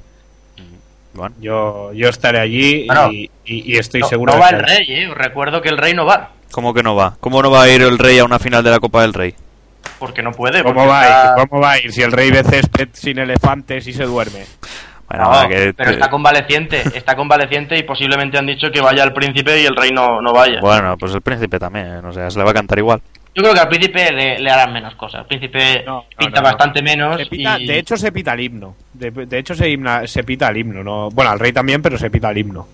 Speaker 1: Bueno,
Speaker 2: Yo, yo estaré allí
Speaker 5: Bueno,
Speaker 2: y, y- y estoy
Speaker 5: No,
Speaker 2: seguro
Speaker 5: no
Speaker 2: de
Speaker 5: va
Speaker 2: que-
Speaker 5: el Rey, ¿eh? Os Recuerdo que el Rey no va,
Speaker 1: ¿cómo que no va? ¿Cómo no va a ir el rey a una final de la Copa del Rey?
Speaker 5: Porque no puede.
Speaker 2: ¿Cómo
Speaker 5: porque
Speaker 2: va,
Speaker 5: está-
Speaker 2: ir? ¿Cómo va a ir si el rey ve césped sin elefantes y se duerme?
Speaker 1: Bueno,
Speaker 5: No,
Speaker 1: va, que-
Speaker 5: pero está convaleciente, está convaleciente y posiblemente han dicho que vaya el príncipe y el rey no, no vaya.
Speaker 1: Bueno, pues el príncipe también, o sea, se le va a cantar igual.
Speaker 5: Yo creo que al príncipe le, le harán menos cosas. El príncipe
Speaker 2: No, no,
Speaker 5: pinta bastante menos.
Speaker 2: Se pita-
Speaker 5: y...
Speaker 2: De hecho, se pita el himno. De, de hecho, se, himna- se pita el himno. ¿no? Bueno, al rey también, pero se pita el himno.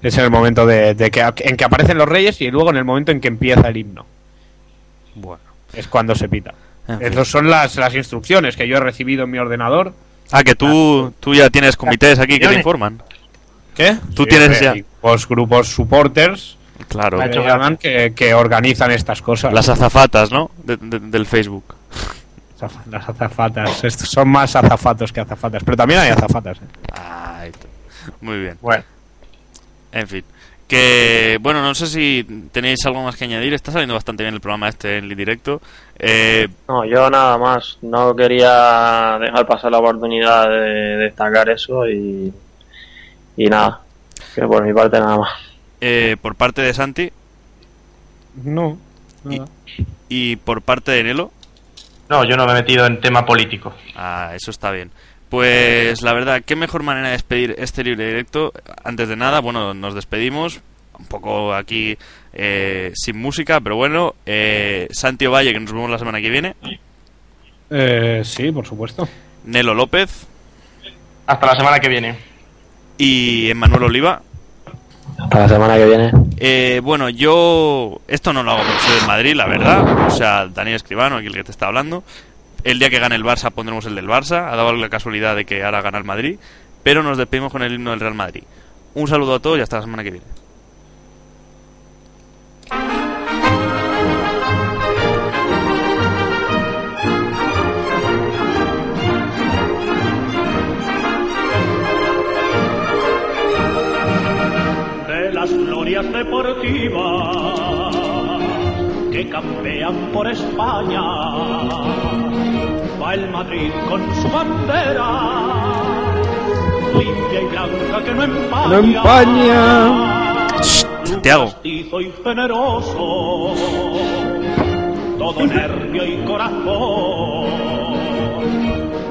Speaker 2: Es en el momento de, de que, en que aparecen los reyes y luego en el momento en que empieza el himno.
Speaker 1: Bueno.
Speaker 2: Es cuando se pita.
Speaker 1: en fin.
Speaker 2: Esas son las, las instrucciones que yo he recibido en mi ordenador.
Speaker 1: Ah, que tú, tú ya tienes comités aquí que te informan.
Speaker 2: ¿Qué?
Speaker 1: Tú tienes ya-
Speaker 2: Los grupos supporters
Speaker 1: Claro.
Speaker 2: Que, que, organizan estas cosas.
Speaker 1: Las azafatas, ¿no? De- de- del Facebook.
Speaker 2: Las azafatas. Estos son más azafatos que azafatas. Pero también hay azafatas. ¿eh?
Speaker 1: Ay, muy bien.
Speaker 5: Bueno,
Speaker 1: En fin. Que, bueno, no sé si tenéis algo más que añadir. Está saliendo bastante bien el programa este en directo. Eh,
Speaker 4: No, yo nada más. No quería dejar pasar la oportunidad de destacar eso y, y nada. Que por mi parte nada más.
Speaker 1: eh, por parte de Santi
Speaker 2: No.
Speaker 1: y, y por parte de Nelo.
Speaker 5: no, yo no me he metido en tema político.
Speaker 1: Ah, eso está bien. Pues la verdad, qué mejor manera de despedir este libre directo. Antes de nada, bueno, nos despedimos. Un poco aquí eh, sin música, pero bueno. Eh, Santi Valle, que nos vemos la semana que viene.
Speaker 2: Eh, sí, por supuesto.
Speaker 1: Nelo López.
Speaker 5: Hasta la semana que viene.
Speaker 1: y Emmanuel Oliva.
Speaker 4: Hasta la semana que viene.
Speaker 1: Eh, bueno, yo esto no lo hago por ser del Madrid, la verdad. O sea, Daniel Escribano, aquí el que te está hablando. El día que gane el Barça pondremos el del Barça. Ha dado la casualidad de que ahora gana el Madrid. Pero nos despedimos con el himno del Real Madrid. Un saludo a todos y hasta la semana que viene.
Speaker 7: de las glorias deportivas que campean por España. El Madrid con su bandera, limpia y blanca que no empaña.
Speaker 2: No empaña.
Speaker 1: Santiago.
Speaker 7: Castizo y generoso, todo nervio y corazón.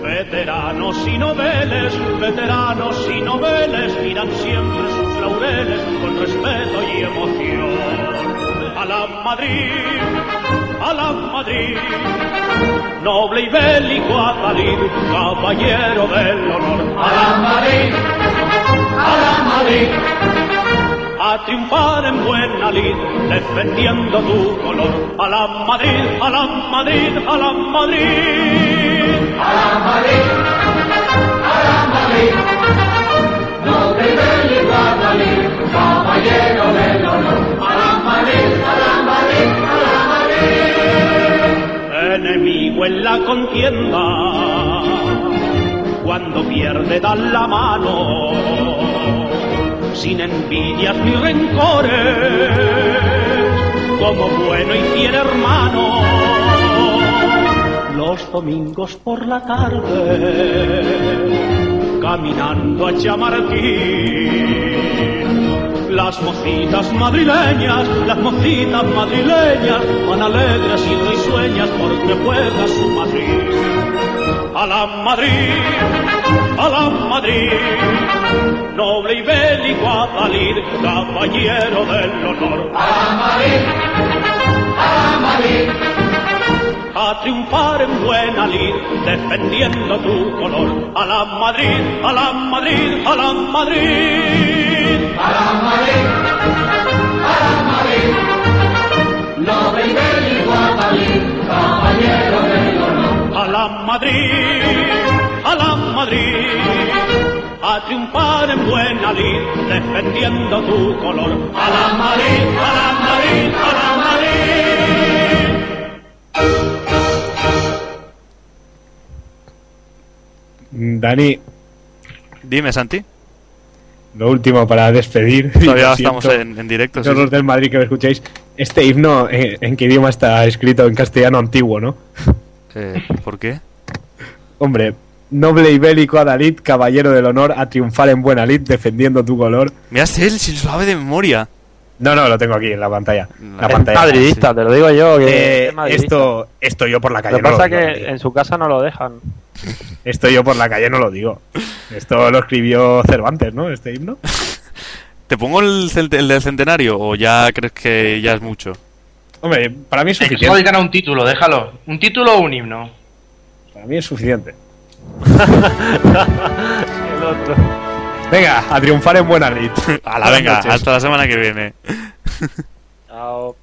Speaker 7: Veteranos y noveles, veteranos y noveles, miran siempre sus laureles con respeto y emoción. A la Madrid, a la Madrid, noble y bélico Adalid, caballero del honor. A la Madrid, a la Madrid a triunfar en buena lid, defendiendo tu color. A la Madrid, a la Madrid, a la Madrid. A la Madrid, a la Madrid. Noble y bélico Adalid, caballero Enemigo en la contienda, cuando pierde dan la mano sin envidias ni rencores, como bueno y fiel hermano. Los domingos por la tarde, caminando a Chamartín, las mocitas madrileñas, las mocitas madrileñas, van alegres y risueñas porque juega su Madrid. A la Madrid, a la Madrid, noble y bélico Adalid, caballero del honor. A la Madrid, a la Madrid, a triunfar en buena lid, defendiendo tu color. A la Madrid, a la Madrid, a la Madrid. A la Madrid, a la Madrid, noble y bélico Adalid, caballero del honor. A la Madrid, a la Madrid a triunfar en buena lid, defendiendo tu color. A la Madrid, a la Madrid, a la Madrid.
Speaker 2: Dani,
Speaker 1: Dime, Santi.
Speaker 2: Lo último para despedir.
Speaker 1: Todavía
Speaker 2: Lo
Speaker 1: estamos en, en directo. sí,
Speaker 2: todos los
Speaker 1: sí.
Speaker 2: del Madrid que me escucháis. Este himno, eh, ¿en qué idioma está escrito? En castellano antiguo, ¿no?
Speaker 1: Eh, ¿Por qué?
Speaker 2: Hombre, noble y bélico Adalid, caballero del honor, a triunfar en buena lid, defendiendo tu color.
Speaker 1: Mira, este él, si lo sabe de memoria.
Speaker 2: No, no, lo tengo aquí en la pantalla. La
Speaker 1: Es
Speaker 2: pantalla.
Speaker 4: Madridista, te lo digo yo. Que
Speaker 2: Eh,
Speaker 4: es
Speaker 2: esto, esto yo por la
Speaker 4: Lo
Speaker 2: calle
Speaker 4: que
Speaker 2: no lo
Speaker 4: pasa es que en su casa no lo dejan.
Speaker 2: Esto yo por la calle no lo digo. Esto lo escribió Cervantes, ¿no? Este himno.
Speaker 1: ¿Te pongo el, del centenario o ya crees que ya es mucho?
Speaker 2: Hombre, para mí es suficiente.
Speaker 5: gana un título, déjalo. ¿Un título o un himno?
Speaker 2: Para mí es suficiente.
Speaker 4: El otro.
Speaker 2: Venga, a triunfar en buena lid.
Speaker 1: A la venga, hasta la semana que viene.
Speaker 4: Chao.